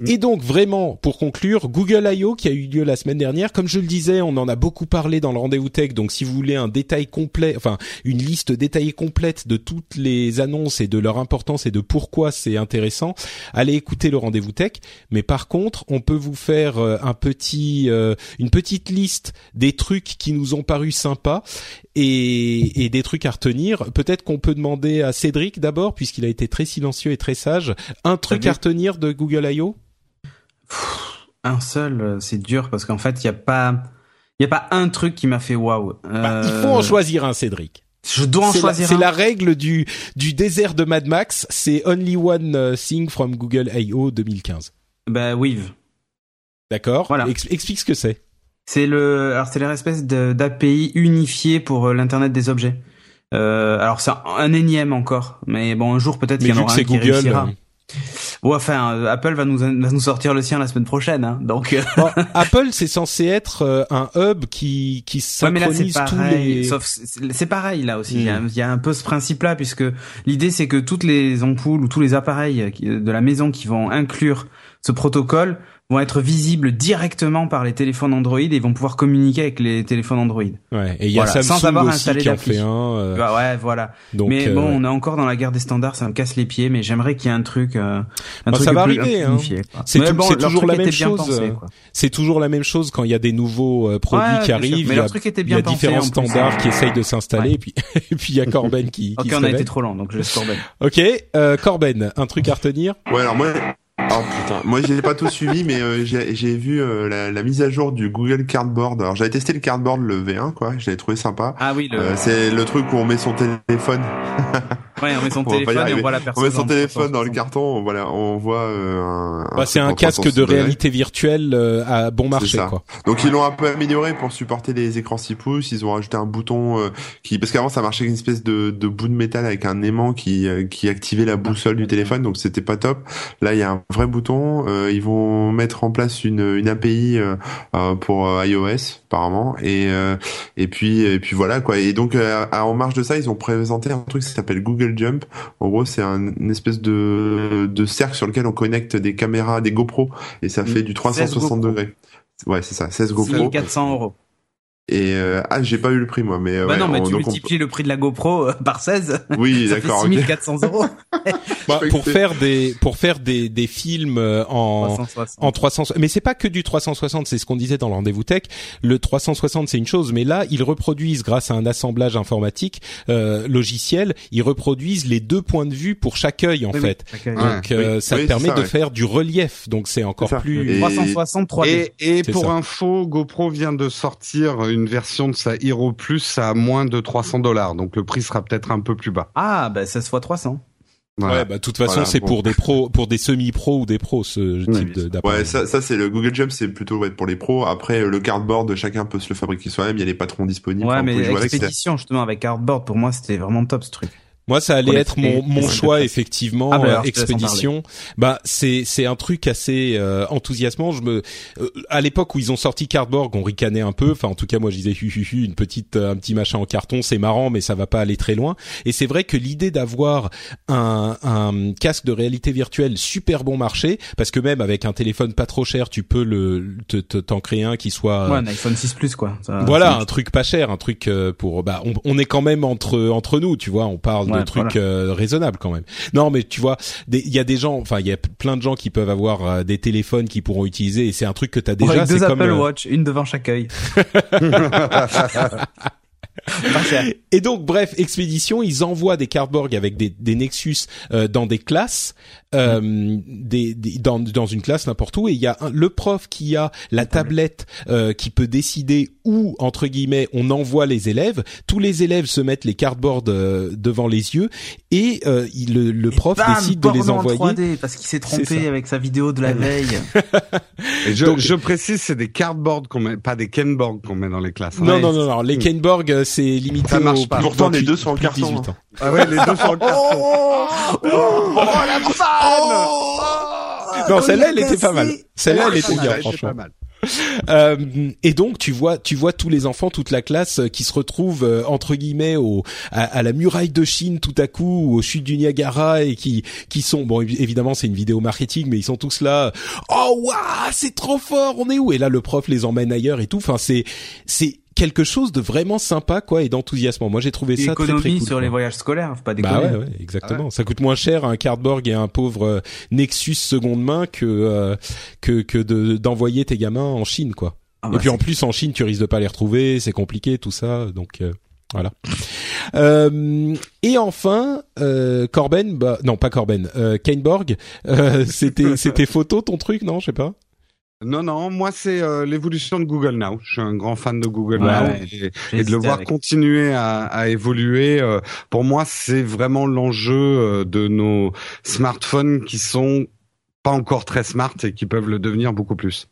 Et donc vraiment, pour conclure, Google I.O. qui a eu lieu la semaine dernière, comme je le disais, on en a beaucoup parlé dans le rendez-vous tech. Donc si vous voulez un détail complet, enfin une liste détaillée complète de toutes les annonces et de leur importance et de pourquoi c'est intéressant, allez écouter le rendez-vous tech. Mais par contre, on peut vous faire euh, un petit, euh, une petite liste des trucs qui nous ont paru sympas et, et des trucs à retenir. Peut-être qu'on peut demander à Cédric d'abord, puisqu'il a été très silencieux et très sage, un truc à retenir de Google I.O. Un seul, euh, c'est dur parce qu'en fait, il y a pas, il a pas un truc qui m'a fait waouh. Bah, il Euh, faut en choisir un, Cédric. Je dois en C'est la, choisir c'est la règle du du désert de Mad Max. C'est only one uh, thing from Google I.O. 2015. Bah, Weave. D'accord Voilà. Ex- Explique ce que c'est. C'est le, alors c'est leur espèce d'API unifié pour euh, l'internet des objets. Euh, alors c'est un, énième encore, mais bon un jour peut-être qu'il y en aura un qui Google, réussira. Bon, enfin, euh, Apple va nous va nous sortir le sien la semaine prochaine, hein, donc. Bon, Apple, c'est censé être un hub qui qui synchronise ouais, tous les. Sauf c'est pareil là aussi. Il, y a, hmm. il, y a, un peu ce principe-là puisque l'idée c'est que toutes les ampoules ou tous les appareils de la maison qui vont inclure ce protocole vont être visibles directement par les téléphones Android et vont pouvoir communiquer avec les téléphones Android. Ouais, et il y a Samsung sans avoir aussi installé qui en fait un. Euh... Bah ouais, voilà. Donc, mais bon, euh, on est encore dans la guerre des standards, ça me casse les pieds, mais j'aimerais qu'il y ait un truc, euh, un bah, truc ça va arriver. Hein. C'est bon, toujours la même chose. C'est toujours la même chose quand il y a des nouveaux euh, produits qui arrivent. Mais il y a, truc était bien il y a différents standards qui essayent de s'installer, et puis et puis il y a Corben qui. Ok, on a été trop lent, donc je laisse Corben. Ok, Corben, un truc à retenir? Ouais, alors moi Oh putain, moi j'ai pas tout suivi, mais euh, j'ai vu euh, la, la, mise à jour du Google Cardboard. Alors j'avais testé le Cardboard le V1, quoi. Je l'avais trouvé sympa. Ah oui, le... euh, c'est le truc où on met son téléphone. ouais, on met son téléphone et on voit la personne. On met son téléphone dans le carton. Voilà, on voit euh, un. Bah, c'est un casque de réalité virtuelle euh, à bon marché, quoi. Donc ils l'ont un peu amélioré pour supporter les écrans 6 pouces. Ils ont rajouté un bouton qui, parce qu'avant ça marchait avec une espèce de, de bout de métal avec un aimant qui qui activait la boussole du téléphone, donc c'était pas top. Là, il y a un vrai bouton. Euh, ils vont mettre en place une, une API euh, euh, pour iOS apparemment et et puis et puis voilà quoi. Et donc en marge de ça, ils ont présenté un truc qui s'appelle Google Jump. En gros, c'est un, une espèce de de cercle sur lequel on connecte des caméras, des GoPro et ça fait du 360 degrés. Ouais, c'est ça, 16 GoPro. 400 euros. Et euh, ah, j'ai pas eu le prix moi, mais bah non, mais tu multiplies le prix de la GoPro euh, par 16. Oui, d'accord. 6400 euros. bah, pour faire des pour faire des des films euh, en 360. en 360 mais c'est pas que du 360, c'est ce qu'on disait dans le rendez-vous tech. Le 360 c'est une chose, mais là ils reproduisent grâce à un assemblage informatique euh, logiciel, ils reproduisent les deux points de vue pour chaque œil en fait. Donc euh, ça permet de faire du relief, donc c'est encore plus et... 360 3D. Et, et pour info, GoPro vient de sortir une version de sa Hero Plus à moins de 300 dollars. Donc le prix sera peut-être un peu plus bas. Ah, bah 16 fois 300. Ouais, bah de toute façon c'est pour des pros, pour des semi-pros ou des pros ce type d'appareil. Ouais, ça, ça c'est le Google Jump, c'est plutôt ouais, pour les pros. Après le cardboard, chacun peut se le fabriquer soi-même. Il y a les patrons disponibles. Ouais, mais l'expédition justement avec cardboard, pour moi c'était vraiment top ce truc. Moi, ça allait être mon, mon choix effectivement. Ah, bah, expédition. Bah, c'est c'est un truc assez euh, enthousiasmant. Je me euh, à l'époque où ils ont sorti Cardboard, on ricanait un peu. Enfin, en tout cas, moi, je disais hu, hu, hu, une petite euh, un petit machin en carton, c'est marrant, mais ça va pas aller très loin. Et c'est vrai que l'idée d'avoir un, un casque de réalité virtuelle super bon marché, parce que même avec un téléphone pas trop cher, tu peux le t'en créer un qui soit ouais, un iPhone 6 Plus quoi. voilà, un truc pas cher, un truc pour bah on, on est quand même entre entre nous, tu vois. On parle de trucs euh, raisonnables quand même. Non, mais tu vois, il y a des gens, enfin il y a plein de gens qui peuvent avoir euh, des téléphones qui pourront utiliser et c'est un truc que tu as déjà. Ouais, deux Apple euh, Watch, une devant chaque œil. et donc, bref, expédition, ils envoient des cardboards avec des, des Nexus euh, dans des classes, euh, des, dans, dans une classe n'importe où, et il y a le prof qui a la tablette euh, qui peut décider où entre guillemets on envoie les élèves. Tous les élèves se mettent les cardboards euh, devant les yeux et il, le, le prof décide de les envoyer. En 3D parce qu'il s'est trompé avec sa vidéo de la veille. et je, je précise, c'est des cardboards qu'on met, pas des kenboards qu'on met dans les classes. Non, non, non, non, les kenboards c'est limité. Ça marche pas. Pourtant, les deux sont en carton. Hein. Ah ouais, les deux sont en carton. Oh, oh, oh, la fan Non, celle-là, elle était pas mal. Celle-là, elle était bien, franchement. Euh, et donc tu vois, tu vois tous les enfants, toute la classe euh, qui se retrouvent euh, entre guillemets au à, la muraille de Chine tout à coup, ou au sud du Niagara et qui qui sont bon évidemment c'est une vidéo marketing, mais ils sont tous là. Oh waouh, c'est trop fort, on est où? Et là le prof les emmène ailleurs et tout. Enfin c'est c'est quelque chose de vraiment sympa quoi et d'enthousiasmant. Moi j'ai trouvé ça très très cool. sur les voyages scolaires, pas Bah ouais, ouais exactement. Ça coûte moins cher un cardboard et un pauvre euh, Nexus seconde main que euh, que que de d'envoyer tes gamins en Chine quoi. Ah et bah puis en plus en Chine tu risques de pas les retrouver, c'est compliqué tout ça donc euh, voilà. Euh, et enfin, euh, Corben, bah non pas Corben, euh, Kaneborg, c'était c'était photo ton truc non, je sais pas? Non, non, moi c'est euh, l'évolution de Google Now. Je suis un grand fan de Google Now et, de le voir continuer à, à évoluer. Euh, pour moi, c'est vraiment l'enjeu euh, de nos smartphones qui sont pas encore très smart et qui peuvent le devenir beaucoup plus.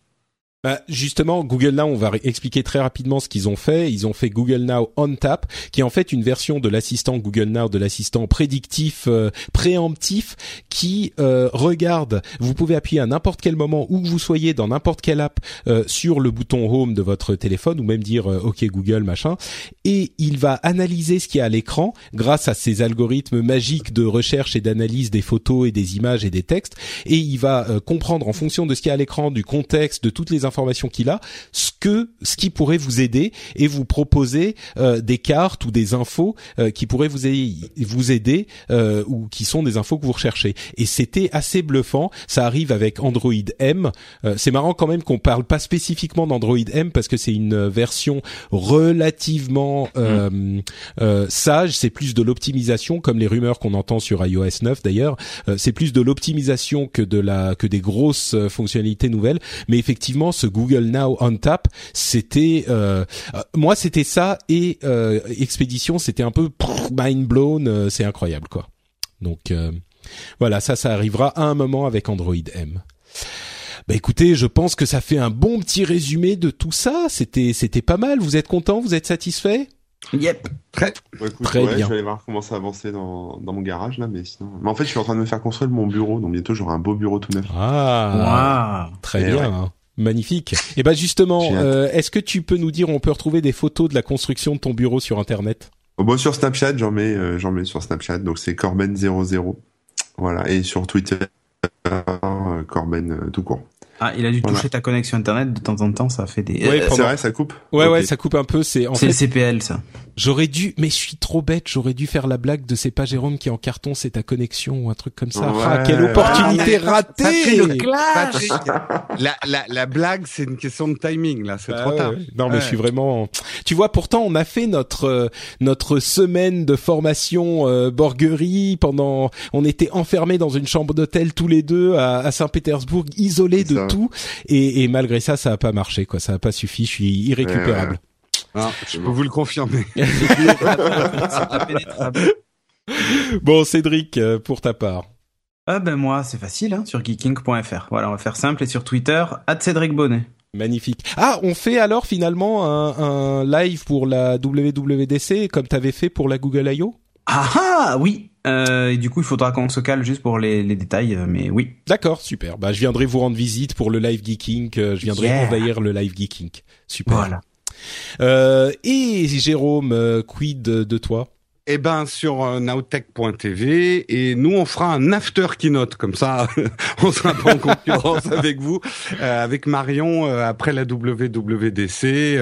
Bah, justement, Google Now, on va expliquer très rapidement ce qu'ils ont fait. Ils ont fait Google Now on Tap, qui est en fait une version de l'assistant Google Now, de l'assistant prédictif, euh, préemptif, qui euh, regarde. Vous pouvez appuyer à n'importe quel moment où vous soyez dans n'importe quelle app euh, sur le bouton Home de votre téléphone ou même dire OK Google machin, et il va analyser ce qu'il y a à l'écran grâce à ces algorithmes magiques de recherche et d'analyse des photos et des images et des textes, et il va comprendre en fonction de ce qu'il y a à l'écran, du contexte, de toutes les informations qu'il a, ce que ce qui pourrait vous aider et vous proposer euh, des cartes ou des infos euh, qui pourraient vous aider, vous aider euh, ou qui sont des infos que vous recherchez. Et c'était assez bluffant. Ça arrive avec Android M. c'est marrant quand même qu'on parle pas spécifiquement d'Android M parce que c'est une version relativement mm. sage. C'est plus de l'optimisation, comme les rumeurs qu'on entend sur iOS 9 d'ailleurs. c'est plus de l'optimisation que de la que des grosses fonctionnalités nouvelles. Mais effectivement, ce Google Now on Tap, c'était euh, euh, moi c'était ça et euh, Expédition, c'était un peu mind blown, c'est incroyable quoi. Donc voilà, ça ça arrivera à un moment avec Android M. Bah écoutez, je pense que ça fait un bon petit résumé de tout ça. C'était c'était pas mal. Vous êtes content? Vous êtes satisfait? Yep. Très, Très bien. Je vais aller voir comment ça avancer dans, dans mon garage là, mais sinon. Mais en fait, je suis en train de me faire construire mon bureau, donc bientôt j'aurai un beau bureau tout neuf. Ah, très bien. Hein. Magnifique. Et eh ben justement, euh, est-ce que tu peux nous dire où on peut retrouver des photos de la construction de ton bureau sur internet? Oh, bon, sur Snapchat, j'en mets euh, j'en mets sur Snapchat, donc c'est Corben00. Voilà, et sur Twitter euh, Corben tout court. Ah, il a dû toucher ta connexion internet de temps en temps, ça fait des. Ouais, c'est vrai, ça coupe. Ouais, ouais, ça coupe un peu. C'est en fait. le CPL, ça. J'aurais dû, mais je suis trop bête. J'aurais dû faire la blague de c'est pas Jérôme qui est en carton, c'est ta connexion ou un truc comme ça. ah, quelle opportunité ratée le clash. la, la, la blague, c'est une question de timing là. C'est ah trop tard. Non, mais je suis vraiment. Tu vois, pourtant, on a fait notre euh, notre semaine de formation euh, borguerie pendant. On était enfermés dans une chambre d'hôtel tous les deux à, à Saint-Pétersbourg, isolés de tout. Et, et, malgré ça, ça a pas marché. Quoi, ça a pas suffi. Je suis irrécupérable. Ah, je peux vous le confirmer. bon, Cédric, euh, pour ta part. Ah ben moi, c'est facile, hein, sur geeking.fr. Voilà, on va faire simple et sur Twitter, Cédric Bonnet. Magnifique. Ah, on fait alors finalement un, un live pour la WWDC comme t'avais fait pour la Google I.O. Ah ah, oui. Euh, et du coup, il faudra qu'on se cale juste pour les, les détails, euh, mais oui. D'accord, super. Bah, je viendrai vous rendre visite pour le live geeking. Euh, je viendrai envahir le live geeking. Super. Voilà. Euh, et Jérôme, euh, quid de toi? Eh ben sur euh, nowtech.tv et nous on fera un after keynote comme ça on sera pas en concurrence avec vous euh, avec Marion après la WWDC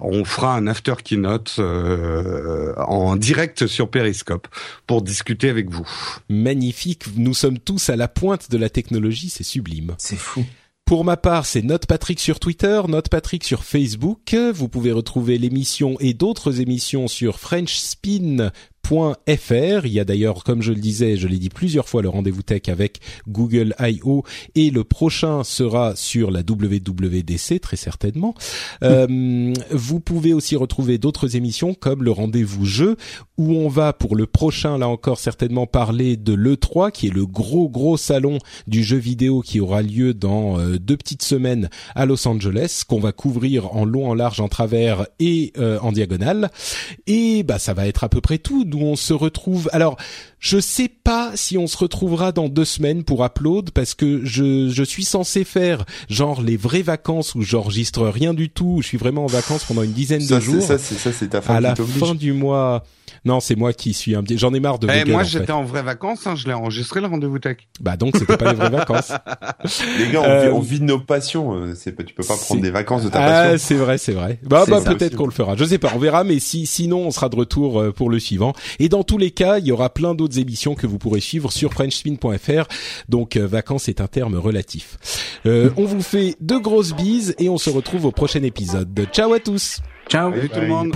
on fera un after keynote en direct sur Periscope pour discuter avec vous. Magnifique, nous sommes tous à la pointe de la technologie, c'est sublime. C'est fou. Pour ma part, c'est Note Patrick sur Twitter, Note Patrick sur Facebook. Vous pouvez retrouver l'émission et d'autres émissions sur FrenchSpin .fr. Il y a d'ailleurs, comme je le disais, je l'ai dit plusieurs fois, le rendez-vous tech avec Google I.O. et le prochain sera sur la WWDC très certainement. Euh, vous pouvez aussi retrouver d'autres émissions comme le rendez-vous jeu où on va pour le prochain là encore certainement parler de l'E3 qui est le gros gros salon du jeu vidéo qui aura lieu dans euh, deux petites semaines à Los Angeles qu'on va couvrir en long, en large, en travers et euh, en diagonale. Et bah ça va être à peu près tout où on se retrouve. Alors, je sais pas si on se retrouvera dans deux semaines pour Upload parce que je, je suis censé faire genre les vraies vacances où j'enregistre rien du tout. Je suis vraiment en vacances pendant une dizaine de jours. Ça, c'est ça, c'est ta fin À la fin du mois. Non, c'est moi qui suis un petit. J'en ai marre de. Eh, moi, j'étais en, vraies vacances. Hein, je l'ai enregistré le rendez-vous tech. Bah donc, c'était pas les vraies vacances. Les gars, on, vit, on, vit, de nos passions. Euh, c'est tu peux pas prendre des vacances de ta passion. Ah, c'est vrai, c'est vrai. Bah, bah peut-être qu'on le fera. Je sais pas, on verra. Mais si, sinon, on sera de retour euh, pour le suivant. Et dans tous les cas, il y aura plein d'autres émissions que vous pourrez suivre sur frenchspin.fr. Donc, euh, vacances est un terme relatif. Euh, on vous fait de grosses bises et on se retrouve au prochain épisode. Ciao à tous. Ciao. Salut tout le monde.